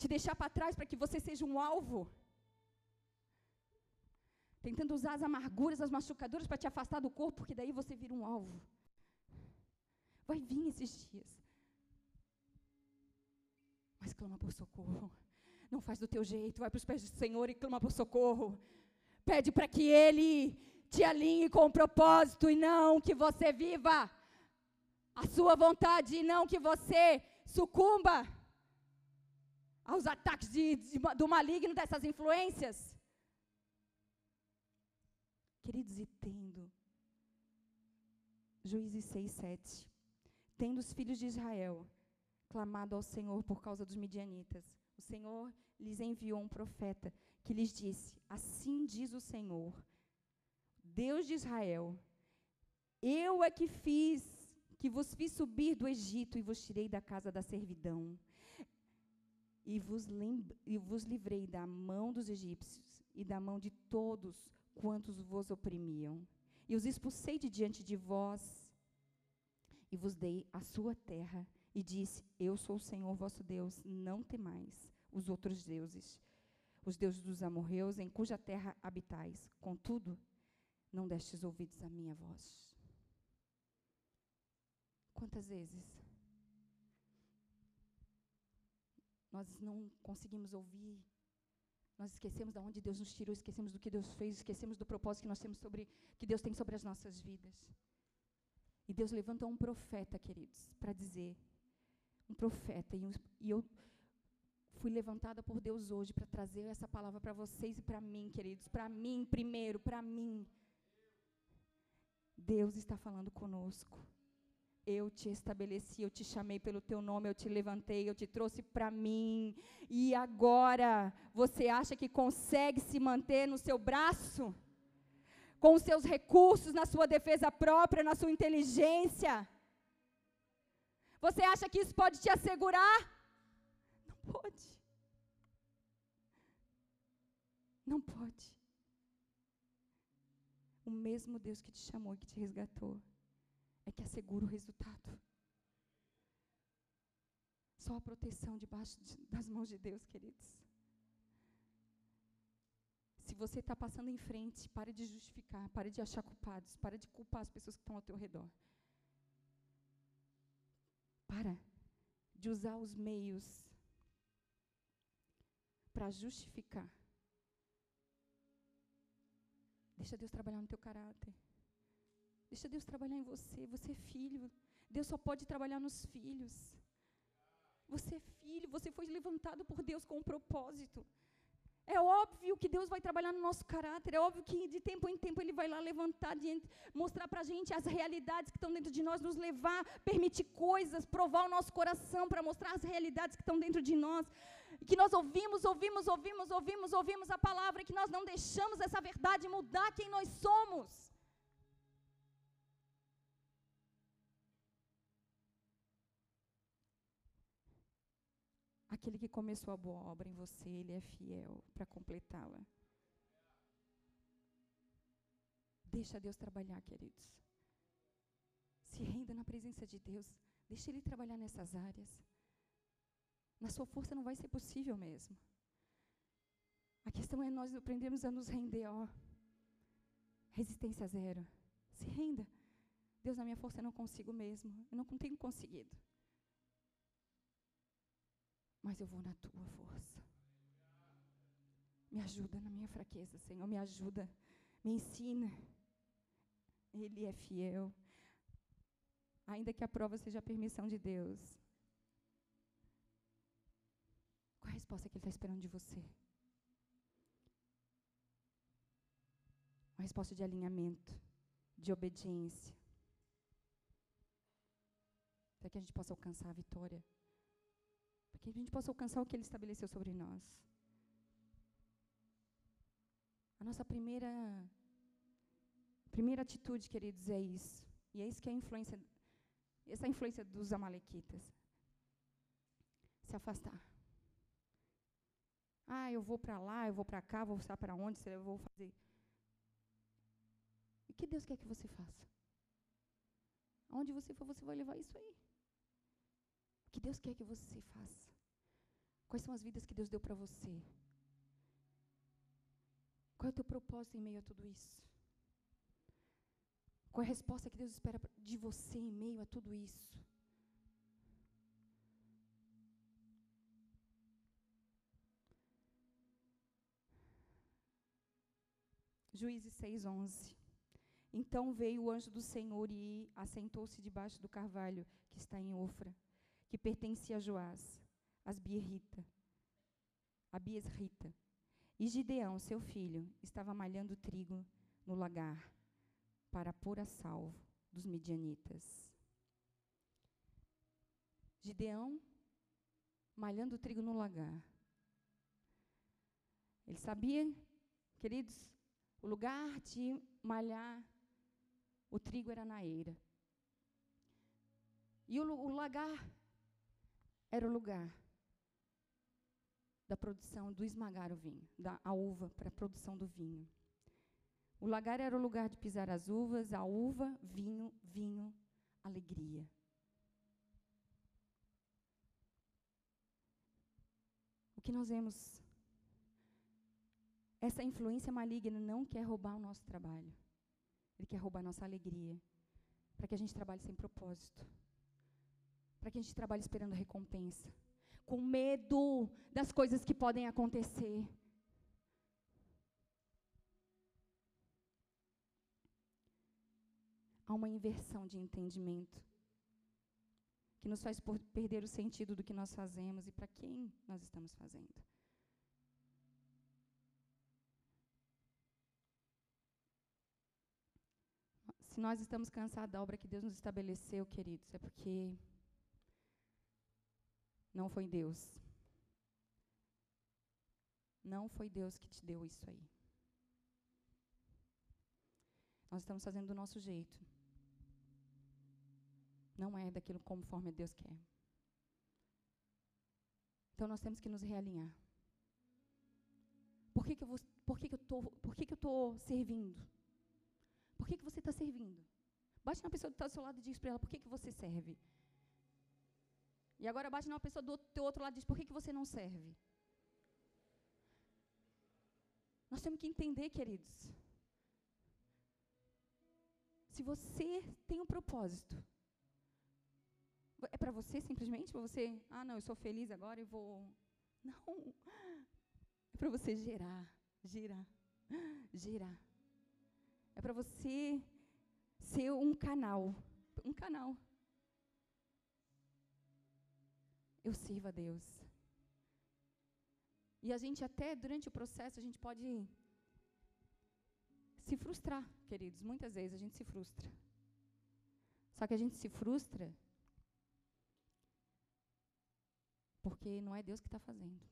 te deixar para trás para que você seja um alvo tentando usar as amarguras, as machucaduras para te afastar do corpo, porque daí você vira um alvo. Vai vir esses dias. Mas clama por socorro. Não faz do teu jeito, vai para os pés do Senhor e clama por socorro. Pede para que Ele te alinhe com o propósito e não que você viva a sua vontade e não que você sucumba aos ataques de, de, do maligno dessas influências. Queridos, e tendo, Juízes 6, 7, tendo os filhos de Israel clamado ao Senhor por causa dos midianitas, o Senhor lhes enviou um profeta que lhes disse: Assim diz o Senhor, Deus de Israel, eu é que fiz, que vos fiz subir do Egito e vos tirei da casa da servidão, e vos, e vos livrei da mão dos egípcios e da mão de todos quantos vos oprimiam. E os expulsei de diante de vós, e vos dei a sua terra, e disse: Eu sou o Senhor vosso Deus, não temais os outros deuses, os deuses dos amorreus, em cuja terra habitais. Contudo, não destes ouvidos à minha voz. Quantas vezes nós não conseguimos ouvir nós esquecemos de onde Deus nos tirou, esquecemos do que Deus fez, esquecemos do propósito que nós temos sobre que Deus tem sobre as nossas vidas. E Deus levantou um profeta, queridos, para dizer, um profeta, e, e eu fui levantada por Deus hoje para trazer essa palavra para vocês e para mim, queridos, para mim primeiro, para mim. Deus está falando conosco. Eu te estabeleci, eu te chamei pelo teu nome, eu te levantei, eu te trouxe para mim. E agora, você acha que consegue se manter no seu braço? Com os seus recursos, na sua defesa própria, na sua inteligência? Você acha que isso pode te assegurar? Não pode. Não pode. O mesmo Deus que te chamou e que te resgatou é que assegura o resultado. Só a proteção debaixo de, das mãos de Deus, queridos. Se você está passando em frente, pare de justificar, pare de achar culpados, pare de culpar as pessoas que estão ao teu redor. Para de usar os meios para justificar. Deixa Deus trabalhar no teu caráter. Deixa Deus trabalhar em você. Você é filho. Deus só pode trabalhar nos filhos. Você é filho, você foi levantado por Deus com um propósito. É óbvio que Deus vai trabalhar no nosso caráter, é óbvio que de tempo em tempo Ele vai lá levantar, mostrar para a gente as realidades que estão dentro de nós, nos levar, permitir coisas, provar o nosso coração para mostrar as realidades que estão dentro de nós. Que nós ouvimos, ouvimos, ouvimos, ouvimos, ouvimos a palavra, que nós não deixamos essa verdade mudar quem nós somos. Aquele que começou a boa obra em você, ele é fiel para completá-la. Deixa Deus trabalhar, queridos. Se renda na presença de Deus. Deixa Ele trabalhar nessas áreas. Na sua força não vai ser possível mesmo. A questão é nós aprendemos a nos render, ó. Resistência zero. Se renda. Deus, na minha força eu não consigo mesmo. Eu não tenho conseguido mas eu vou na tua força. Me ajuda na minha fraqueza, Senhor, me ajuda, me ensina. Ele é fiel. Ainda que a prova seja a permissão de Deus. Qual a resposta que Ele está esperando de você? Uma resposta de alinhamento, de obediência. Para que a gente possa alcançar a vitória para que a gente possa alcançar o que Ele estabeleceu sobre nós. A nossa primeira, primeira atitude, queridos, é isso. E é isso que é a influência, essa é influência dos amalequitas. Se afastar. Ah, eu vou para lá, eu vou para cá, vou para onde, eu vou fazer. O que Deus quer que você faça? Aonde você for, você vai levar isso aí. O que Deus quer que você faça? Quais são as vidas que Deus deu para você? Qual é o teu propósito em meio a tudo isso? Qual é a resposta que Deus espera de você em meio a tudo isso? Juízes 6:11. Então veio o anjo do Senhor e assentou-se debaixo do carvalho que está em Ofra, que pertencia a Joás Asbirrita, Abiesrita. E Gideão, seu filho, estava malhando trigo no lagar para pôr a salvo dos midianitas. Gideão malhando trigo no lagar. Ele sabia, queridos, o lugar de malhar o trigo era na eira. E o, o lagar era o lugar da produção do esmagar o vinho, da a uva para a produção do vinho. O lagar era o lugar de pisar as uvas, a uva, vinho, vinho, alegria. O que nós vemos? Essa influência maligna não quer roubar o nosso trabalho. Ele quer roubar a nossa alegria. Para que a gente trabalhe sem propósito. Para que a gente trabalhe esperando recompensa com medo das coisas que podem acontecer. há uma inversão de entendimento que nos faz perder o sentido do que nós fazemos e para quem nós estamos fazendo. Se nós estamos cansados da obra que Deus nos estabeleceu, queridos, é porque não foi Deus. Não foi Deus que te deu isso aí. Nós estamos fazendo do nosso jeito. Não é daquilo conforme Deus quer. Então nós temos que nos realinhar. Por que, que eu vou, por que, que eu tô, por que, que eu estou servindo? Por que, que você está servindo? Bate na pessoa que está do seu lado e diz para ela por que, que você serve. E agora bate na pessoa do outro lado e diz por que, que você não serve. Nós temos que entender, queridos. Se você tem um propósito, é para você simplesmente? Para você, ah, não, eu sou feliz agora e vou. Não. É para você gerar, girar, girar. É para você ser um canal. Um canal. Eu sirvo a Deus. E a gente até durante o processo a gente pode se frustrar, queridos. Muitas vezes a gente se frustra. Só que a gente se frustra porque não é Deus que está fazendo.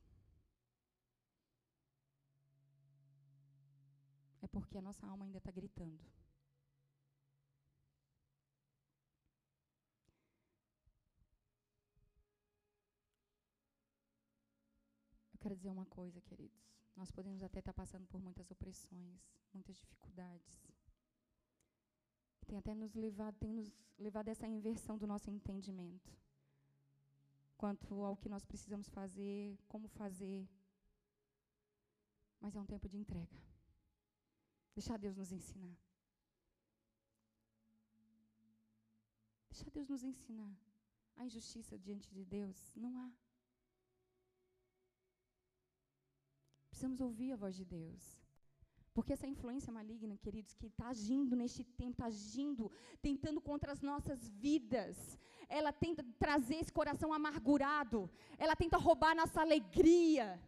É porque a nossa alma ainda está gritando. Quero dizer uma coisa, queridos. Nós podemos até estar tá passando por muitas opressões, muitas dificuldades. Tem até nos levado, tem nos levado a essa inversão do nosso entendimento quanto ao que nós precisamos fazer, como fazer. Mas é um tempo de entrega. Deixar Deus nos ensinar. Deixar Deus nos ensinar. A injustiça diante de Deus não há. Precisamos ouvir a voz de Deus. Porque essa influência maligna, queridos, que está agindo neste tempo, está agindo, tentando contra as nossas vidas, ela tenta trazer esse coração amargurado, ela tenta roubar nossa alegria,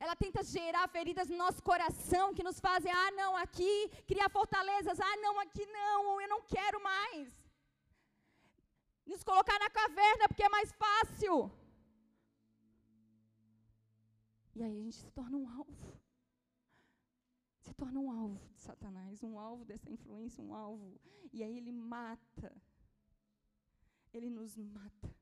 ela tenta gerar feridas no nosso coração que nos fazem, ah, não, aqui, criar fortalezas, ah, não, aqui não, eu não quero mais. Nos colocar na caverna porque é mais fácil. E aí a gente se torna um alvo. Se torna um alvo de Satanás, um alvo dessa influência, um alvo. E aí ele mata ele nos mata.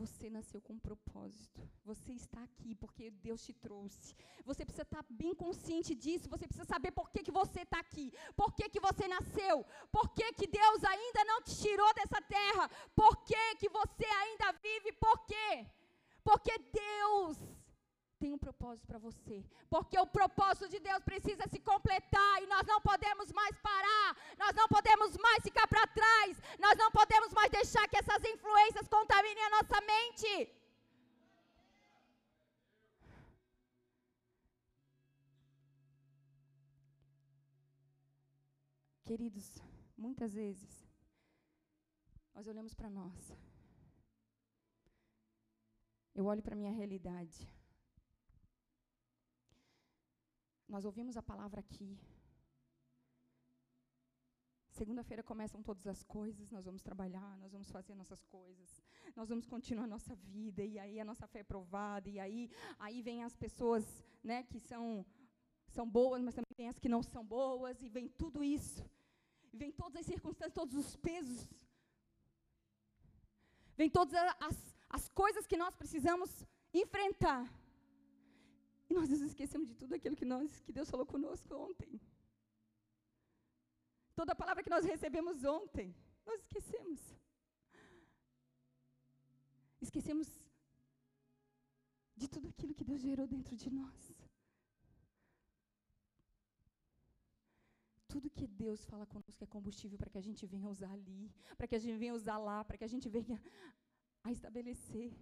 Você nasceu com um propósito. Você está aqui porque Deus te trouxe. Você precisa estar bem consciente disso. Você precisa saber por que, que você está aqui. Por que, que você nasceu. Por que, que Deus ainda não te tirou dessa terra. Por que, que você ainda vive. Por quê? Porque Deus tem um propósito para você. Porque o propósito de Deus precisa se completar e nós não podemos mais parar, nós não podemos mais ficar para trás, nós não podemos mais deixar que essas influências contaminem a nossa mente. Queridos, muitas vezes nós olhamos para nós. Eu olho para minha realidade. Nós ouvimos a palavra aqui. Segunda-feira começam todas as coisas, nós vamos trabalhar, nós vamos fazer nossas coisas, nós vamos continuar nossa vida, e aí a nossa fé é provada, e aí, aí vem as pessoas né, que são, são boas, mas também tem as que não são boas, e vem tudo isso. E vem todas as circunstâncias, todos os pesos. Vem todas as, as coisas que nós precisamos enfrentar. E nós nos esquecemos de tudo aquilo que, nós, que Deus falou conosco ontem. Toda a palavra que nós recebemos ontem, nós esquecemos. Esquecemos de tudo aquilo que Deus gerou dentro de nós. Tudo que Deus fala conosco é combustível para que a gente venha usar ali, para que a gente venha usar lá, para que a gente venha a estabelecer.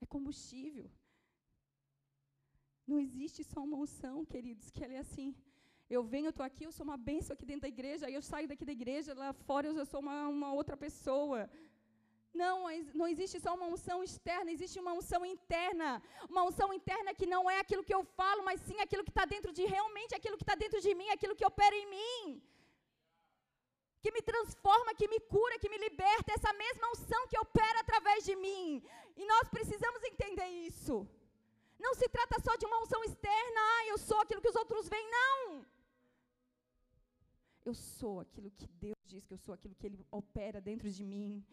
É combustível. Não existe só uma unção, queridos, que ela é assim. Eu venho, eu estou aqui, eu sou uma bênção aqui dentro da igreja, aí eu saio daqui da igreja, lá fora eu já sou uma, uma outra pessoa. Não, não existe só uma unção externa, existe uma unção interna. Uma unção interna que não é aquilo que eu falo, mas sim aquilo que está dentro de realmente aquilo que está dentro de mim, aquilo que opera em mim. Que me transforma, que me cura, que me liberta. Essa mesma unção que opera através de mim. E nós precisamos entender isso. Não se trata só de uma unção externa, ah, eu sou aquilo que os outros veem, não. Eu sou aquilo que Deus diz que eu sou, aquilo que Ele opera dentro de mim.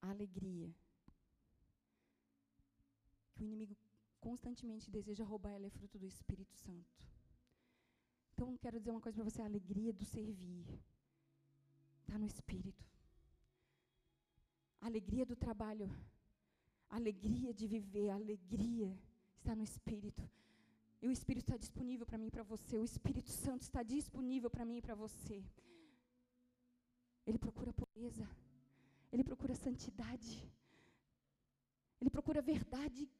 A alegria que o inimigo constantemente deseja roubar, ela é fruto do Espírito Santo. Então, quero dizer uma coisa para você: a alegria do servir está no Espírito. A alegria do trabalho, a alegria de viver, a alegria está no Espírito. E o Espírito está disponível para mim e para você. O Espírito Santo está disponível para mim e para você. Ele procura pureza. Ele procura santidade. Ele procura verdade.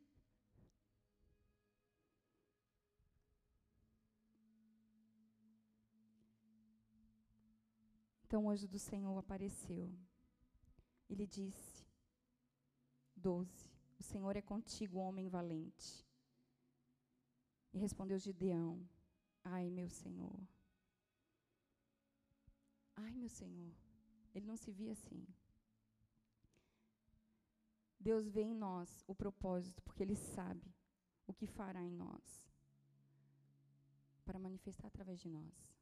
Então o anjo do Senhor apareceu. Ele disse: 12. O Senhor é contigo, homem valente. E respondeu Gideão: Ai, meu Senhor. Ai, meu Senhor. Ele não se via assim. Deus vê em nós o propósito, porque Ele sabe o que fará em nós para manifestar através de nós.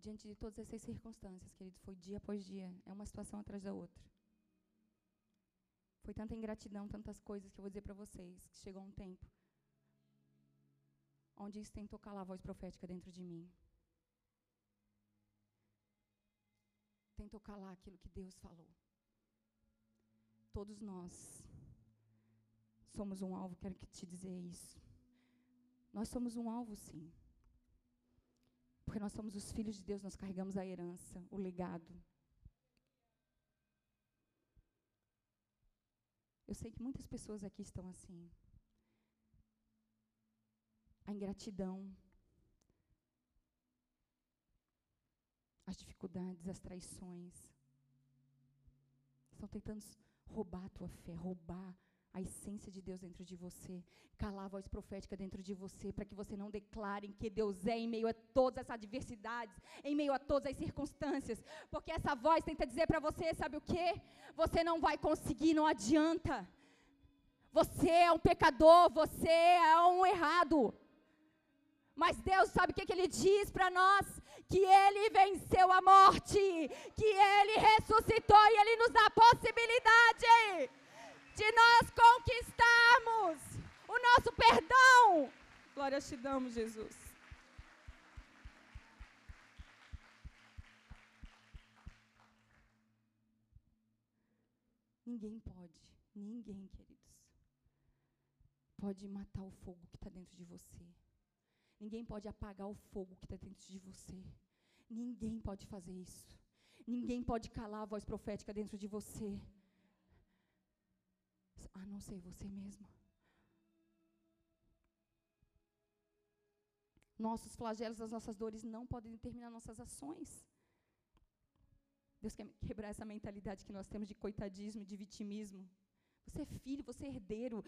Diante de todas essas circunstâncias, querido, foi dia após dia, é uma situação atrás da outra. Foi tanta ingratidão, tantas coisas que eu vou dizer para vocês, que chegou um tempo onde isso tentou calar a voz profética dentro de mim. Tentou calar aquilo que Deus falou. Todos nós somos um alvo, quero te dizer isso. Nós somos um alvo, sim. Porque nós somos os filhos de Deus, nós carregamos a herança, o legado. Eu sei que muitas pessoas aqui estão assim. A ingratidão, as dificuldades, as traições. Estão tentando roubar a tua fé, roubar a essência de Deus dentro de você, calar a voz profética dentro de você, para que você não declare que Deus é em meio a todas as adversidades, em meio a todas as circunstâncias, porque essa voz tenta dizer para você, sabe o que? Você não vai conseguir, não adianta. Você é um pecador, você é um errado. Mas Deus sabe o que, que Ele diz para nós? Que Ele venceu a morte, que Ele ressuscitou e Ele nos dá a possibilidade de nós conquistarmos o nosso perdão. Glória te damos, Jesus. Ninguém pode, ninguém, queridos, pode matar o fogo que está dentro de você. Ninguém pode apagar o fogo que está dentro de você. Ninguém pode fazer isso. Ninguém pode calar a voz profética dentro de você a não ser você mesmo. Nossos flagelos, as nossas dores não podem determinar nossas ações. Deus quer quebrar essa mentalidade que nós temos de coitadismo, de vitimismo. Você é filho, você é herdeiro.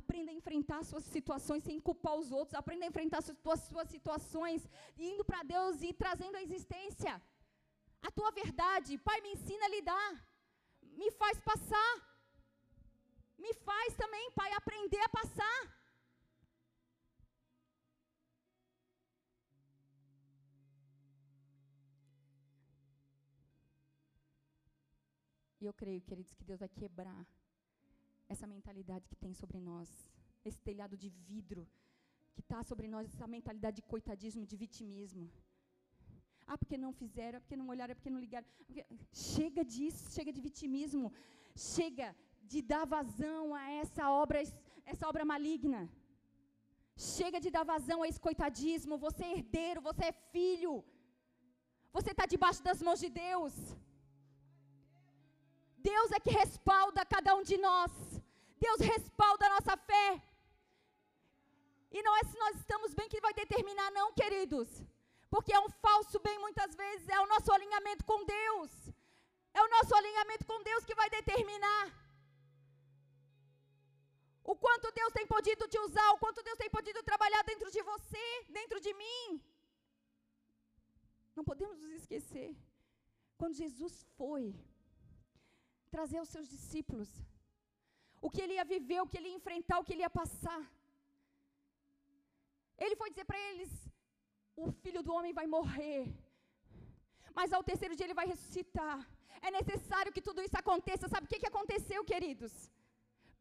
Aprenda a enfrentar suas situações sem culpar os outros. Aprenda a enfrentar suas, suas situações, indo para Deus e trazendo a existência. A tua verdade. Pai, me ensina a lidar. Me faz passar. Me faz também, Pai, aprender a passar. E eu creio, queridos, que Deus vai quebrar essa mentalidade que tem sobre nós, esse telhado de vidro que está sobre nós, essa mentalidade de coitadismo, de vitimismo. Ah, porque não fizeram, ah, porque não olharam, ah, porque não ligaram. Ah. Chega disso, chega de vitimismo. Chega de dar vazão a essa obra, essa obra maligna. Chega de dar vazão a esse coitadismo. Você é herdeiro, você é filho. Você está debaixo das mãos de Deus. Deus é que respalda cada um de nós. Deus respalda a nossa fé. E não é se nós estamos bem que vai determinar, não, queridos. Porque é um falso bem, muitas vezes, é o nosso alinhamento com Deus. É o nosso alinhamento com Deus que vai determinar. O quanto Deus tem podido te usar, o quanto Deus tem podido trabalhar dentro de você, dentro de mim. Não podemos nos esquecer. Quando Jesus foi trazer os seus discípulos, o que ele ia viver, o que ele ia enfrentar, o que ele ia passar. Ele foi dizer para eles: o filho do homem vai morrer, mas ao terceiro dia ele vai ressuscitar. É necessário que tudo isso aconteça. Sabe o que, que aconteceu, queridos?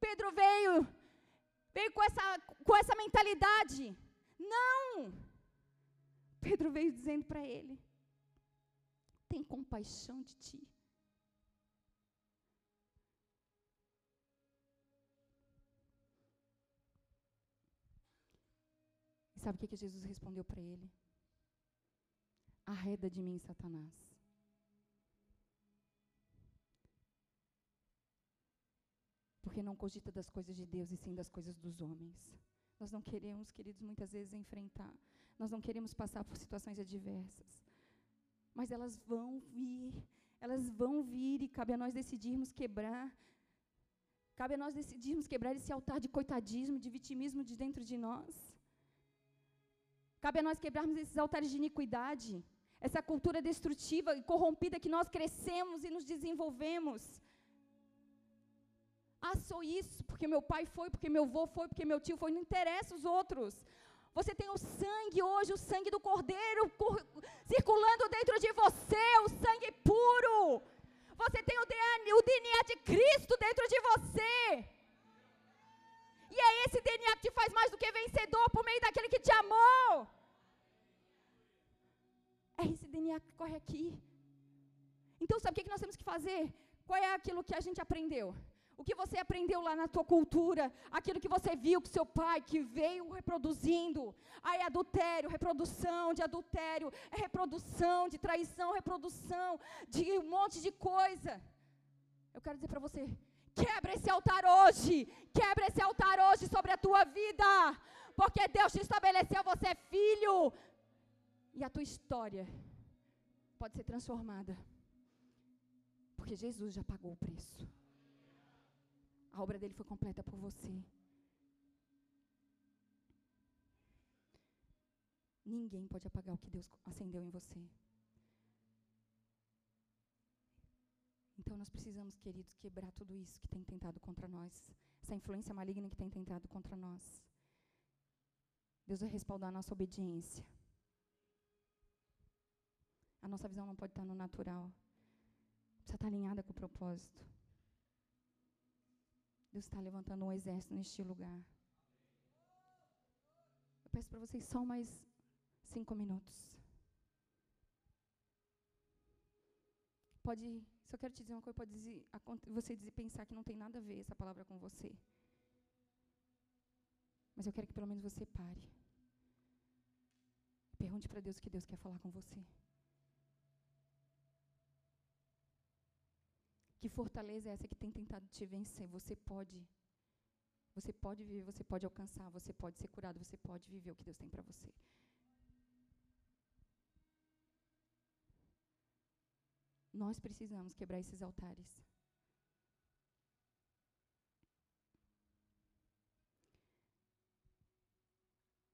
Pedro veio, veio com essa, com essa mentalidade. Não! Pedro veio dizendo para ele: tem compaixão de ti. E sabe o que, que Jesus respondeu para ele? Arreda de mim, Satanás. Porque não cogita das coisas de Deus e sim das coisas dos homens. Nós não queremos, queridos, muitas vezes enfrentar. Nós não queremos passar por situações adversas. Mas elas vão vir. Elas vão vir e cabe a nós decidirmos quebrar. Cabe a nós decidirmos quebrar esse altar de coitadismo, de vitimismo de dentro de nós. Cabe a nós quebrarmos esses altares de iniquidade, essa cultura destrutiva e corrompida que nós crescemos e nos desenvolvemos. Ah, sou isso, porque meu pai foi, porque meu avô foi, porque meu tio foi, não interessa os outros. Você tem o sangue hoje, o sangue do Cordeiro circulando dentro de você, o sangue puro. Você tem o DNA, o DNA de Cristo dentro de você. E é esse DNA que te faz mais do que vencedor por meio daquele que te amou. É esse DNA que corre aqui. Então, sabe o que nós temos que fazer? Qual é aquilo que a gente aprendeu? O que você aprendeu lá na tua cultura, aquilo que você viu que seu pai que veio reproduzindo. Aí adultério, reprodução de adultério, é reprodução de traição, reprodução de um monte de coisa. Eu quero dizer para você, quebra esse altar hoje. Quebra esse altar hoje sobre a tua vida. Porque Deus te estabeleceu, você é filho. E a tua história pode ser transformada. Porque Jesus já pagou o preço. A obra dele foi completa por você. Ninguém pode apagar o que Deus acendeu em você. Então nós precisamos, queridos, quebrar tudo isso que tem tentado contra nós, essa influência maligna que tem tentado contra nós. Deus vai respaldar a nossa obediência. A nossa visão não pode estar no natural. Precisa estar alinhada com o propósito. Deus está levantando um exército neste lugar. Eu peço para vocês só mais cinco minutos. Pode, se eu quero te dizer uma coisa, pode dizer, você dizer, pensar que não tem nada a ver essa palavra com você. Mas eu quero que pelo menos você pare. Pergunte para Deus o que Deus quer falar com você. Que fortaleza é essa que tem tentado te vencer? Você pode. Você pode viver, você pode alcançar, você pode ser curado, você pode viver o que Deus tem para você. Nós precisamos quebrar esses altares.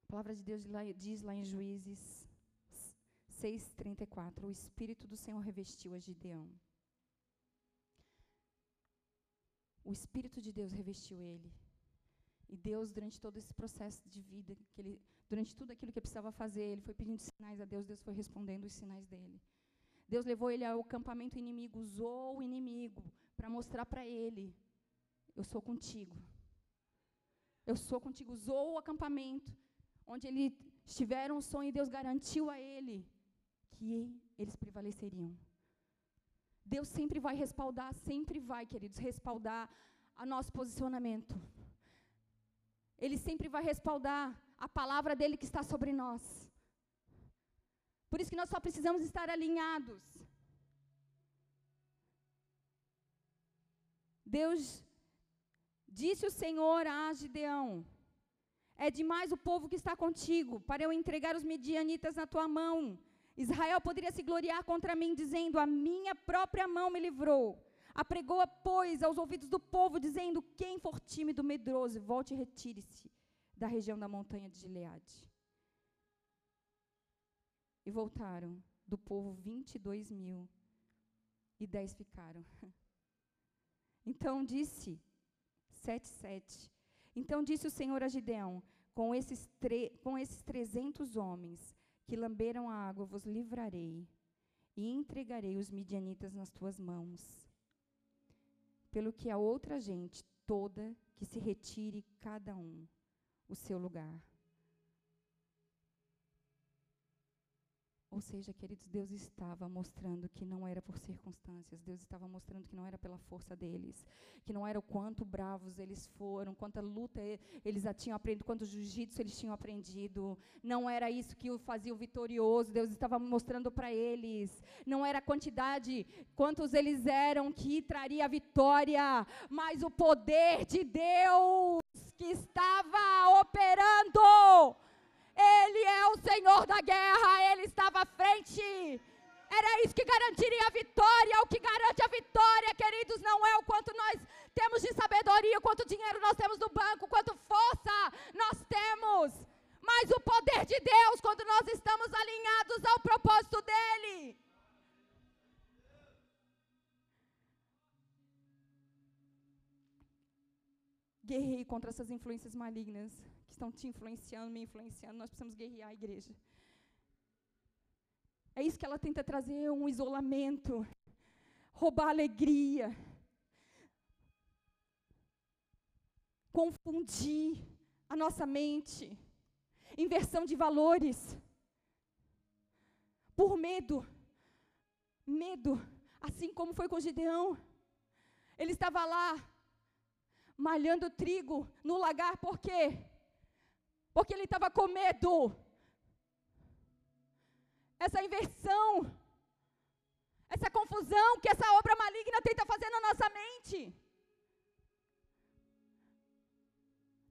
A palavra de Deus diz lá em Juízes 6,34: O Espírito do Senhor revestiu a Gideão o Espírito de Deus revestiu ele. E Deus, durante todo esse processo de vida, que ele, durante tudo aquilo que ele precisava fazer, ele foi pedindo sinais a Deus, Deus foi respondendo os sinais dele. Deus levou ele ao acampamento inimigo, usou o inimigo para mostrar para ele: Eu sou contigo. Eu sou contigo. Usou o acampamento, onde ele tiveram um sonho e Deus garantiu a ele que eles prevaleceriam. Deus sempre vai respaldar, sempre vai, queridos, respaldar a nosso posicionamento. Ele sempre vai respaldar a palavra dele que está sobre nós. Por isso que nós só precisamos estar alinhados. Deus disse o Senhor a Gideão: É demais o povo que está contigo, para eu entregar os medianitas na tua mão. Israel poderia se gloriar contra mim, dizendo: A minha própria mão me livrou. Apregou, pois, aos ouvidos do povo, dizendo: Quem for tímido, medroso, volte e retire-se da região da montanha de Gileade. E voltaram do povo vinte e dois mil, e dez ficaram. Então disse, sete, sete. Então disse o Senhor a Gideão: com esses, com esses trezentos homens que lamberam a água, vos livrarei, e entregarei os midianitas nas tuas mãos. Pelo que a outra gente toda que se retire cada um o seu lugar. Ou seja, queridos, Deus estava mostrando que não era por circunstâncias, Deus estava mostrando que não era pela força deles, que não era o quanto bravos eles foram, quanta luta eles já tinham aprendido, quanto jiu-jitsu eles tinham aprendido. Não era isso que o fazia o vitorioso, Deus estava mostrando para eles. Não era a quantidade, quantos eles eram que traria a vitória, mas o poder de Deus que estava operando ele é o Senhor da guerra, ele estava à frente. Era isso que garantiria a vitória. O que garante a vitória, queridos, não é o quanto nós temos de sabedoria, quanto dinheiro nós temos no banco, quanto força nós temos, mas o poder de Deus quando nós estamos alinhados Guerrei contra essas influências malignas estão te influenciando, me influenciando, nós precisamos guerrear a igreja. É isso que ela tenta trazer um isolamento, roubar alegria, confundir a nossa mente, inversão de valores, por medo, medo, assim como foi com Gideão. Ele estava lá, malhando trigo no lagar, por quê? porque ele estava com medo. Essa inversão, essa confusão que essa obra maligna tenta fazer na nossa mente.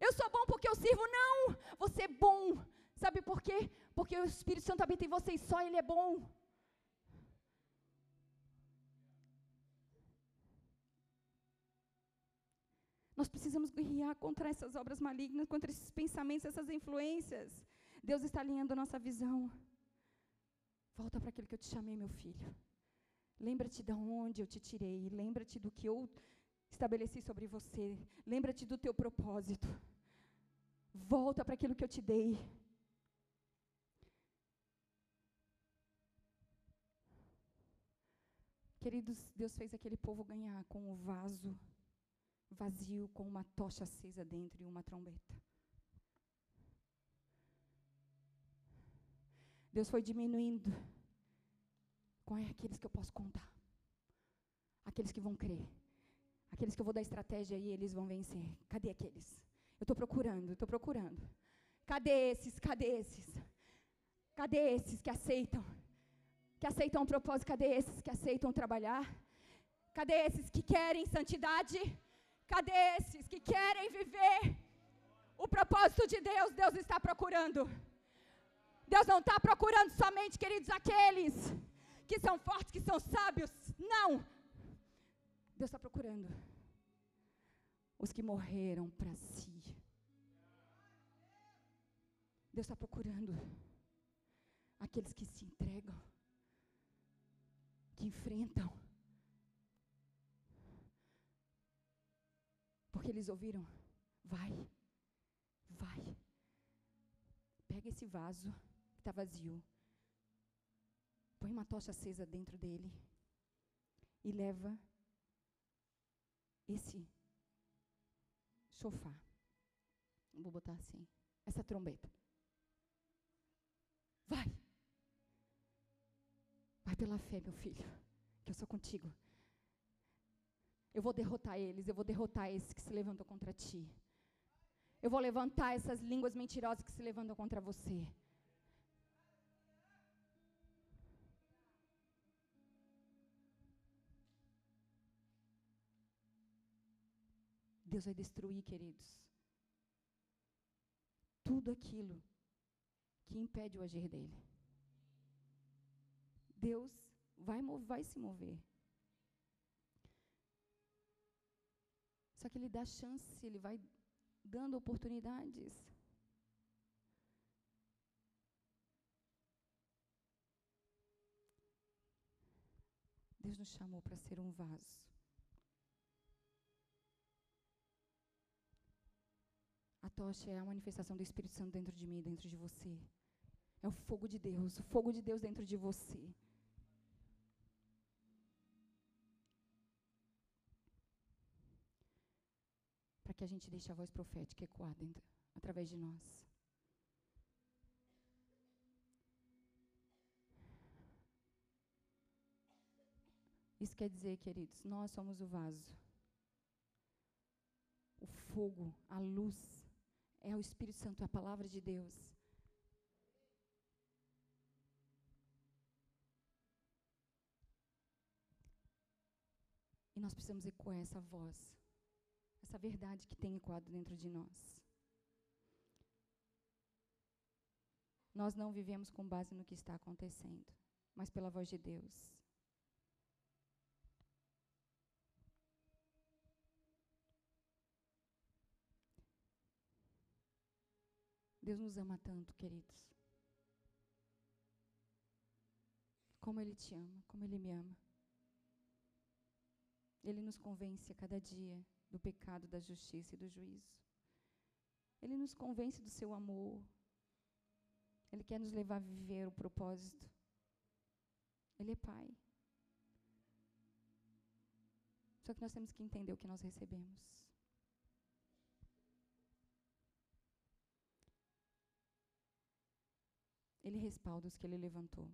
Eu sou bom porque eu sirvo, não. Você é bom. Sabe por quê? Porque o Espírito Santo habita em você e só Ele é bom. Nós precisamos guerrear contra essas obras malignas, contra esses pensamentos, essas influências. Deus está alinhando a nossa visão. Volta para aquilo que eu te chamei, meu filho. Lembra-te de onde eu te tirei. Lembra-te do que eu estabeleci sobre você. Lembra-te do teu propósito. Volta para aquilo que eu te dei. Queridos, Deus fez aquele povo ganhar com o vaso vazio com uma tocha acesa dentro e uma trombeta. Deus foi diminuindo com aqueles que eu posso contar. Aqueles que vão crer. Aqueles que eu vou dar estratégia e eles vão vencer. Cadê aqueles? Eu estou procurando, estou procurando. Cadê esses? Cadê esses? Cadê esses que aceitam? Que aceitam o propósito? Cadê esses que aceitam trabalhar? Cadê esses que querem santidade? Cadê esses que querem viver o propósito de Deus? Deus está procurando. Deus não está procurando somente, queridos, aqueles que são fortes, que são sábios. Não. Deus está procurando os que morreram para si. Deus está procurando aqueles que se entregam, que enfrentam Porque eles ouviram: vai, vai. Pega esse vaso que está vazio, põe uma tocha acesa dentro dele e leva esse sofá. Vou botar assim, essa trombeta. Vai. Vai pela fé, meu filho, que eu sou contigo. Eu vou derrotar eles, eu vou derrotar esse que se levantou contra ti. Eu vou levantar essas línguas mentirosas que se levantam contra você. Deus vai destruir, queridos, tudo aquilo que impede o agir dele. Deus vai, vai se mover. Só que ele dá chance, ele vai dando oportunidades. Deus nos chamou para ser um vaso. A tocha é a manifestação do Espírito Santo dentro de mim, dentro de você. É o fogo de Deus, o fogo de Deus dentro de você. Que a gente deixe a voz profética ecoar dentro, através de nós. Isso quer dizer, queridos, nós somos o vaso. O fogo, a luz, é o Espírito Santo, é a palavra de Deus. E nós precisamos ecoar essa voz, essa verdade que tem ecoado dentro de nós. Nós não vivemos com base no que está acontecendo, mas pela voz de Deus. Deus nos ama tanto, queridos. Como Ele te ama, como Ele me ama. Ele nos convence a cada dia do pecado, da justiça e do juízo. Ele nos convence do seu amor. Ele quer nos levar a viver o propósito. Ele é Pai. Só que nós temos que entender o que nós recebemos. Ele respalda os que ele levantou.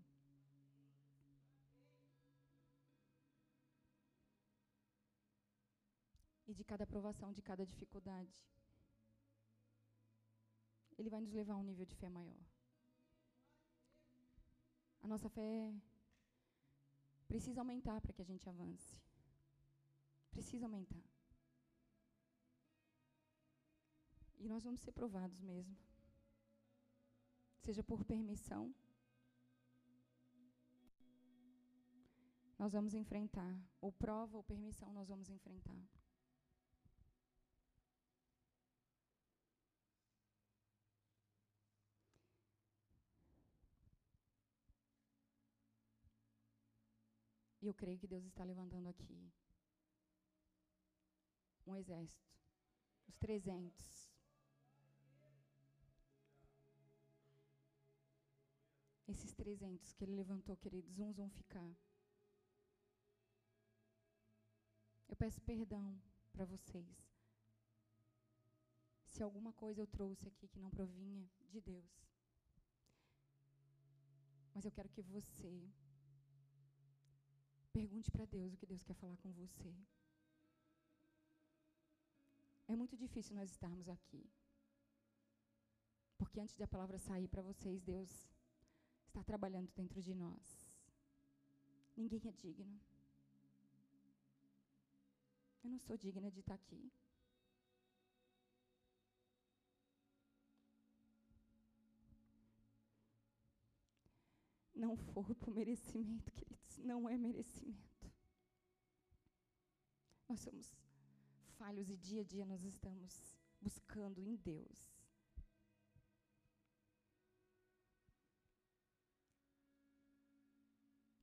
E de cada aprovação, de cada dificuldade, Ele vai nos levar a um nível de fé maior. A nossa fé precisa aumentar para que a gente avance. Precisa aumentar. E nós vamos ser provados mesmo seja por permissão, nós vamos enfrentar, ou prova ou permissão nós vamos enfrentar. E eu creio que Deus está levantando aqui um exército, os 300. Esses 300 que ele levantou, queridos, uns vão ficar. Eu peço perdão para vocês. Se alguma coisa eu trouxe aqui que não provinha de Deus. Mas eu quero que você pergunte para Deus o que Deus quer falar com você. É muito difícil nós estarmos aqui. Porque antes de a palavra sair para vocês, Deus está trabalhando dentro de nós. Ninguém é digno. Eu não sou digna de estar aqui. Não for por merecimento, queridos, não é merecimento. Nós somos falhos e dia a dia nós estamos buscando em Deus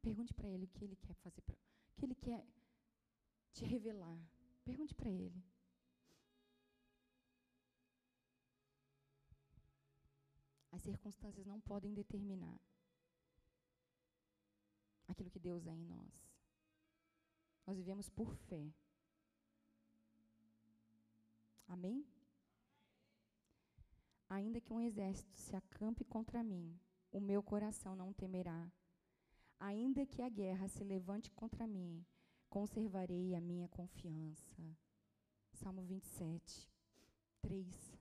Pergunte para ele o que ele quer fazer, pra, o que ele quer te revelar. Pergunte para ele. As circunstâncias não podem determinar aquilo que Deus é em nós. Nós vivemos por fé. Amém? Ainda que um exército se acampe contra mim, o meu coração não temerá, Ainda que a guerra se levante contra mim, conservarei a minha confiança. Salmo 27, 3.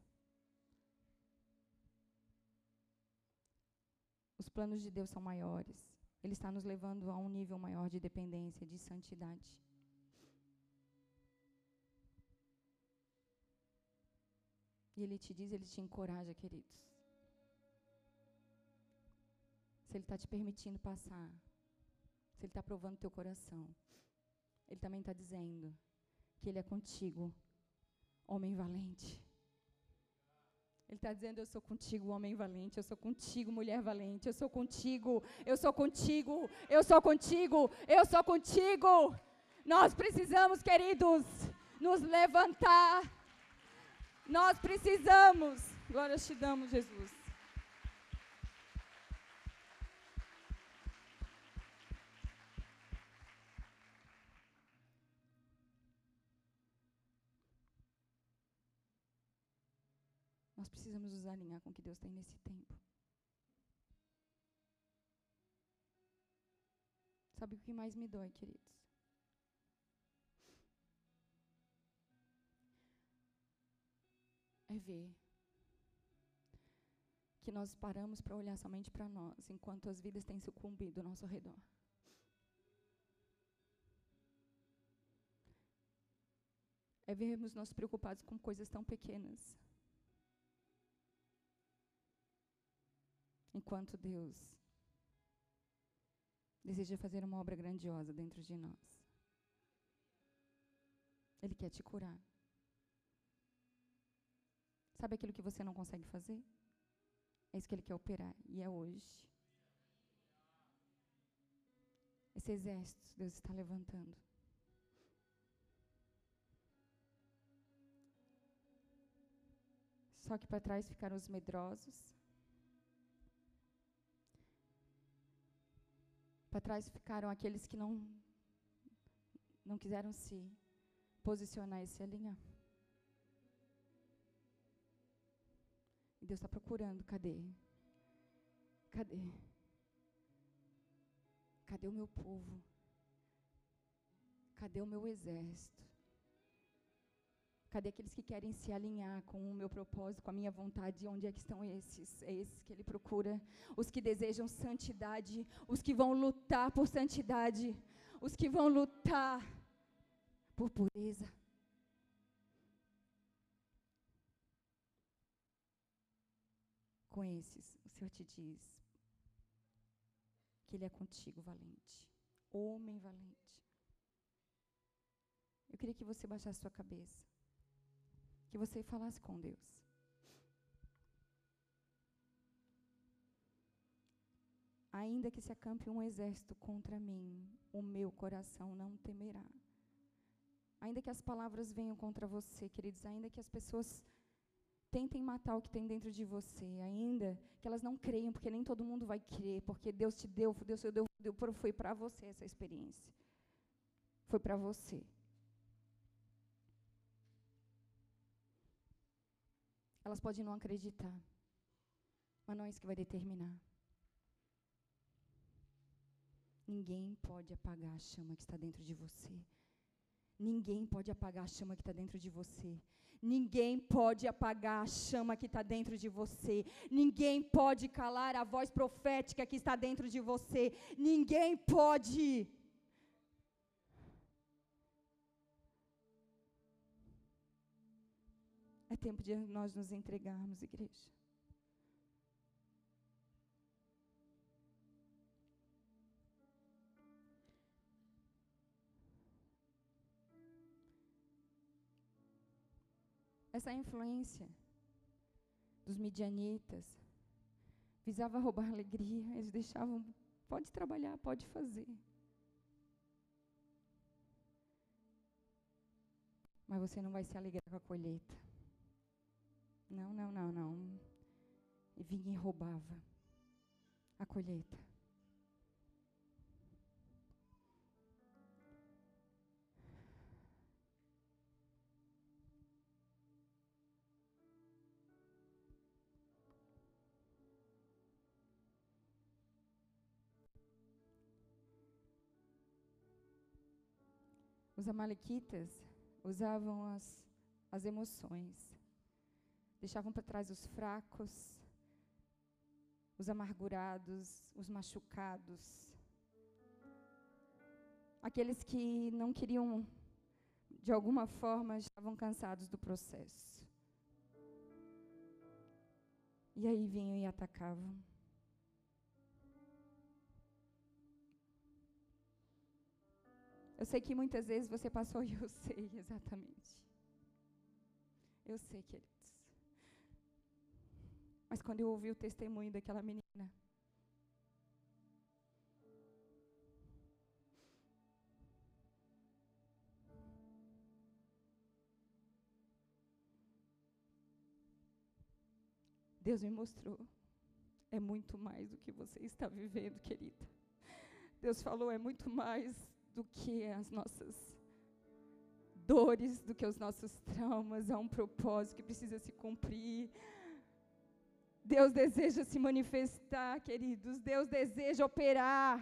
Os planos de Deus são maiores. Ele está nos levando a um nível maior de dependência, de santidade. E Ele te diz, Ele te encoraja, queridos. Se Ele está te permitindo passar, se Ele está provando teu coração, Ele também está dizendo que Ele é contigo, homem valente. Ele está dizendo: Eu sou contigo, homem valente. Eu sou contigo, mulher valente. Eu sou contigo. Eu sou contigo. Eu sou contigo. Eu sou contigo. Nós precisamos, queridos, nos levantar. Nós precisamos. Glória te damos, Jesus. Precisamos nos alinhar com o que Deus tem nesse tempo. Sabe o que mais me dói, queridos? É ver que nós paramos para olhar somente para nós, enquanto as vidas têm sucumbido ao nosso redor. É vermos nós preocupados com coisas tão pequenas. Enquanto Deus deseja fazer uma obra grandiosa dentro de nós. Ele quer te curar. Sabe aquilo que você não consegue fazer? É isso que ele quer operar. E é hoje. Esse exército Deus está levantando. Só que para trás ficaram os medrosos, Para trás ficaram aqueles que não, não quiseram se posicionar e se alinhar. E Deus está procurando, cadê? Cadê? Cadê o meu povo? Cadê o meu exército? Cadê aqueles que querem se alinhar com o meu propósito, com a minha vontade? Onde é que estão esses? É esses que ele procura. Os que desejam santidade, os que vão lutar por santidade, os que vão lutar por pureza. Com esses, o Senhor te diz que Ele é contigo, valente, homem valente. Eu queria que você baixasse sua cabeça que você falasse com Deus. Ainda que se acampe um exército contra mim, o meu coração não temerá. Ainda que as palavras venham contra você, queridos, ainda que as pessoas tentem matar o que tem dentro de você, ainda que elas não creiam, porque nem todo mundo vai crer, porque Deus te deu, Deus te deu, deu foi para você essa experiência. Foi para você. Elas podem não acreditar, mas não é isso que vai determinar. Ninguém pode apagar a chama que está dentro de você. Ninguém pode apagar a chama que está dentro de você. Ninguém pode apagar a chama que está dentro de você. Ninguém pode calar a voz profética que está dentro de você. Ninguém pode. Tempo de nós nos entregarmos, igreja. Essa influência dos midianitas visava roubar alegria, eles deixavam, pode trabalhar, pode fazer. Mas você não vai se alegrar com a colheita. Não, não, não, não. E vinha e roubava a colheita. Os amalequitas usavam as, as emoções deixavam para trás os fracos, os amargurados, os machucados, aqueles que não queriam, de alguma forma, estavam cansados do processo. E aí vinham e atacavam. Eu sei que muitas vezes você passou e eu sei exatamente. Eu sei, queridos. Mas quando eu ouvi o testemunho daquela menina, Deus me mostrou. É muito mais do que você está vivendo, querida. Deus falou, é muito mais do que as nossas dores, do que os nossos traumas. Há um propósito que precisa se cumprir. Deus deseja se manifestar, queridos. Deus deseja operar.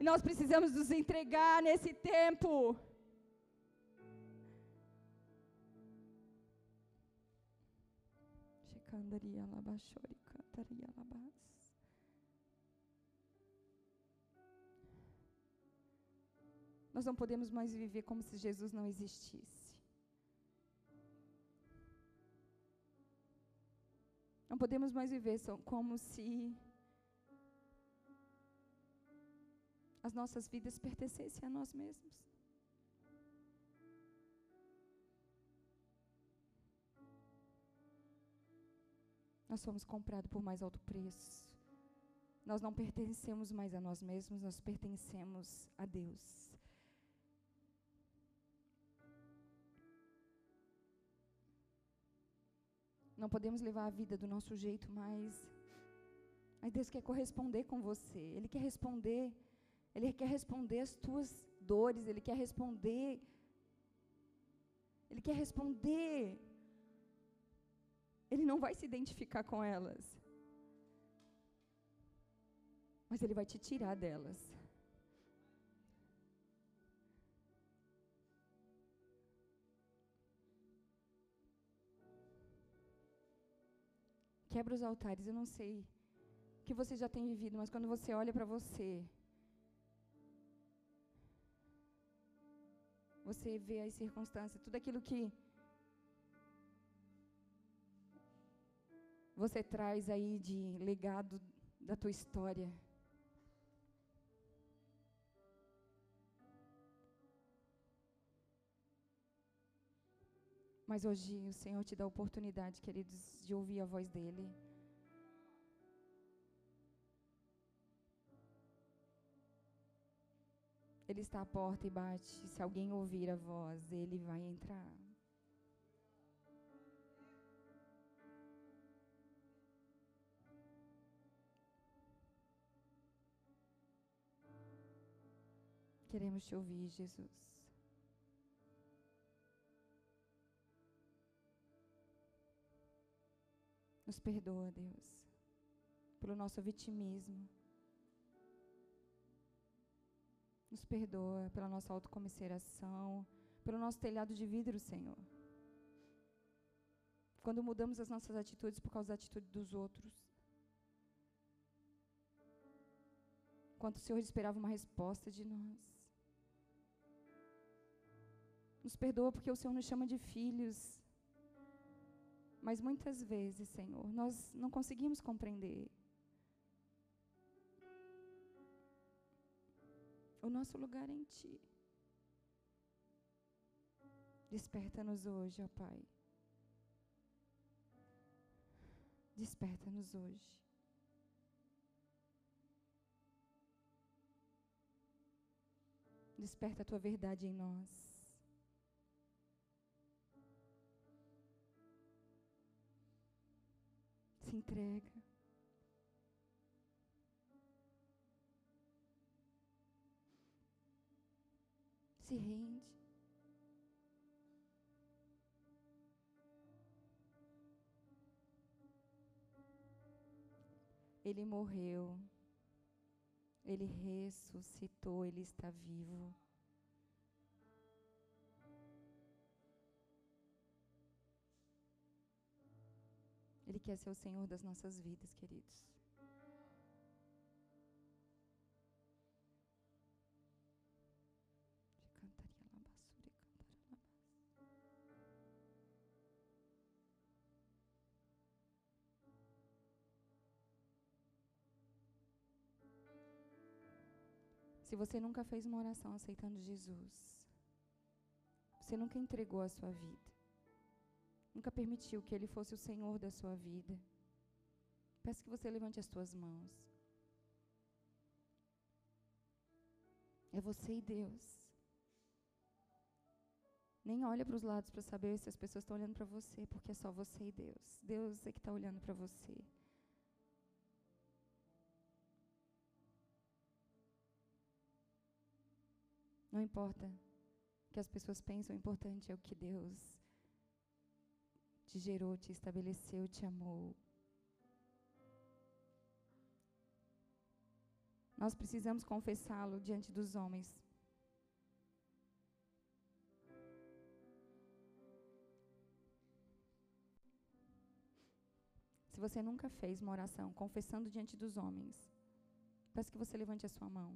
E nós precisamos nos entregar nesse tempo. Cantaria. Nós não podemos mais viver como se Jesus não existisse. Não podemos mais viver como se as nossas vidas pertencessem a nós mesmos. Nós fomos comprados por mais alto preço. Nós não pertencemos mais a nós mesmos, nós pertencemos a Deus. Não podemos levar a vida do nosso jeito mais. Mas Deus quer corresponder com você. Ele quer responder. Ele quer responder as tuas dores. Ele quer responder. Ele quer responder ele não vai se identificar com elas. Mas ele vai te tirar delas. Quebra os altares, eu não sei o que você já tem vivido, mas quando você olha para você, você vê as circunstâncias, tudo aquilo que você traz aí de legado da tua história. Mas hoje o Senhor te dá a oportunidade, queridos, de ouvir a voz dEle. Ele está à porta e bate. Se alguém ouvir a voz, ele vai entrar. Queremos te ouvir, Jesus. Nos perdoa, Deus, pelo nosso vitimismo. Nos perdoa pela nossa autocomiseração, pelo nosso telhado de vidro, Senhor. Quando mudamos as nossas atitudes por causa da atitude dos outros. Quanto o Senhor esperava uma resposta de nós. Nos perdoa porque o Senhor nos chama de filhos. Mas muitas vezes, Senhor, nós não conseguimos compreender. O nosso lugar é em Ti. Desperta-nos hoje, ó Pai. Desperta-nos hoje. Desperta a tua verdade em nós. Se entrega. Se rende. Ele morreu, ele ressuscitou, ele está vivo. Ele quer ser o Senhor das nossas vidas, queridos. Se você nunca fez uma oração aceitando Jesus, você nunca entregou a sua vida, nunca permitiu que Ele fosse o Senhor da sua vida, peço que você levante as suas mãos. É você e Deus. Nem olha para os lados para saber se as pessoas estão olhando para você, porque é só você e Deus. Deus é que está olhando para você. Não importa o que as pessoas pensam, o importante é o que Deus te gerou, te estabeleceu, te amou. Nós precisamos confessá-lo diante dos homens. Se você nunca fez uma oração confessando diante dos homens, peço que você levante a sua mão.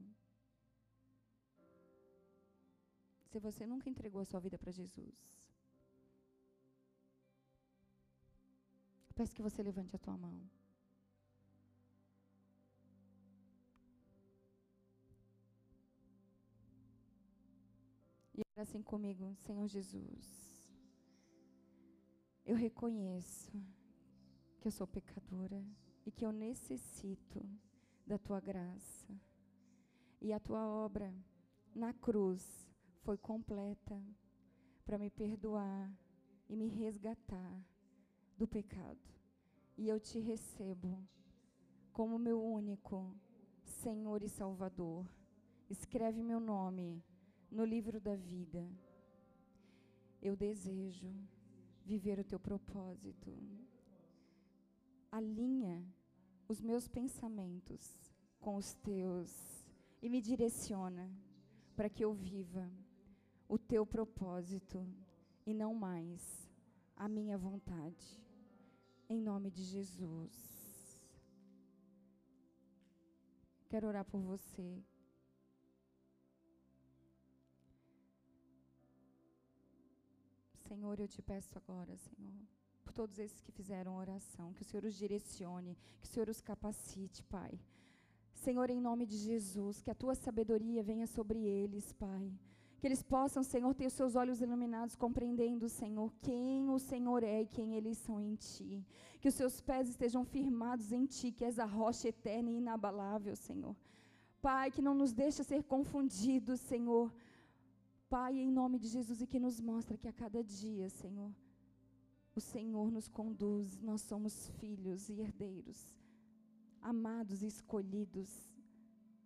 Se você nunca entregou a sua vida para Jesus, peço que você levante a tua mão. E ora assim comigo, Senhor Jesus. Eu reconheço que eu sou pecadora e que eu necessito da tua graça. E a tua obra na cruz foi completa para me perdoar e me resgatar do pecado. E eu te recebo como meu único Senhor e Salvador. Escreve meu nome no livro da vida. Eu desejo viver o teu propósito alinha os meus pensamentos com os teus e me direciona para que eu viva o teu propósito e não mais a minha vontade. Em nome de Jesus. Quero orar por você. Senhor, eu te peço agora, Senhor por todos esses que fizeram oração. Que o Senhor os direcione, que o Senhor os capacite, Pai. Senhor, em nome de Jesus, que a tua sabedoria venha sobre eles, Pai. Que eles possam, Senhor, ter os seus olhos iluminados, compreendendo, Senhor, quem o Senhor é e quem eles são em Ti. Que os seus pés estejam firmados em Ti, que és a rocha eterna e inabalável, Senhor. Pai, que não nos deixa ser confundidos, Senhor. Pai, em nome de Jesus, e que nos mostra que a cada dia, Senhor, o Senhor nos conduz, nós somos filhos e herdeiros, amados e escolhidos.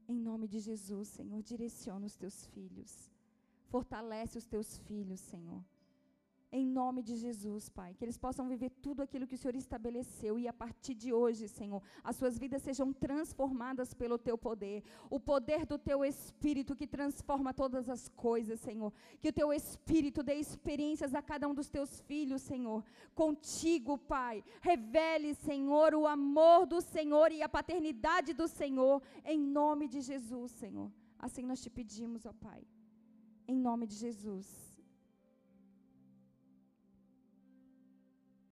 Em nome de Jesus, Senhor, direciona os teus filhos, fortalece os teus filhos, Senhor. Em nome de Jesus, Pai, que eles possam viver tudo aquilo que o Senhor estabeleceu e a partir de hoje, Senhor, as suas vidas sejam transformadas pelo teu poder, o poder do teu espírito que transforma todas as coisas, Senhor. Que o teu espírito dê experiências a cada um dos teus filhos, Senhor. Contigo, Pai, revele, Senhor, o amor do Senhor e a paternidade do Senhor, em nome de Jesus, Senhor. Assim nós te pedimos, ó Pai. Em nome de Jesus.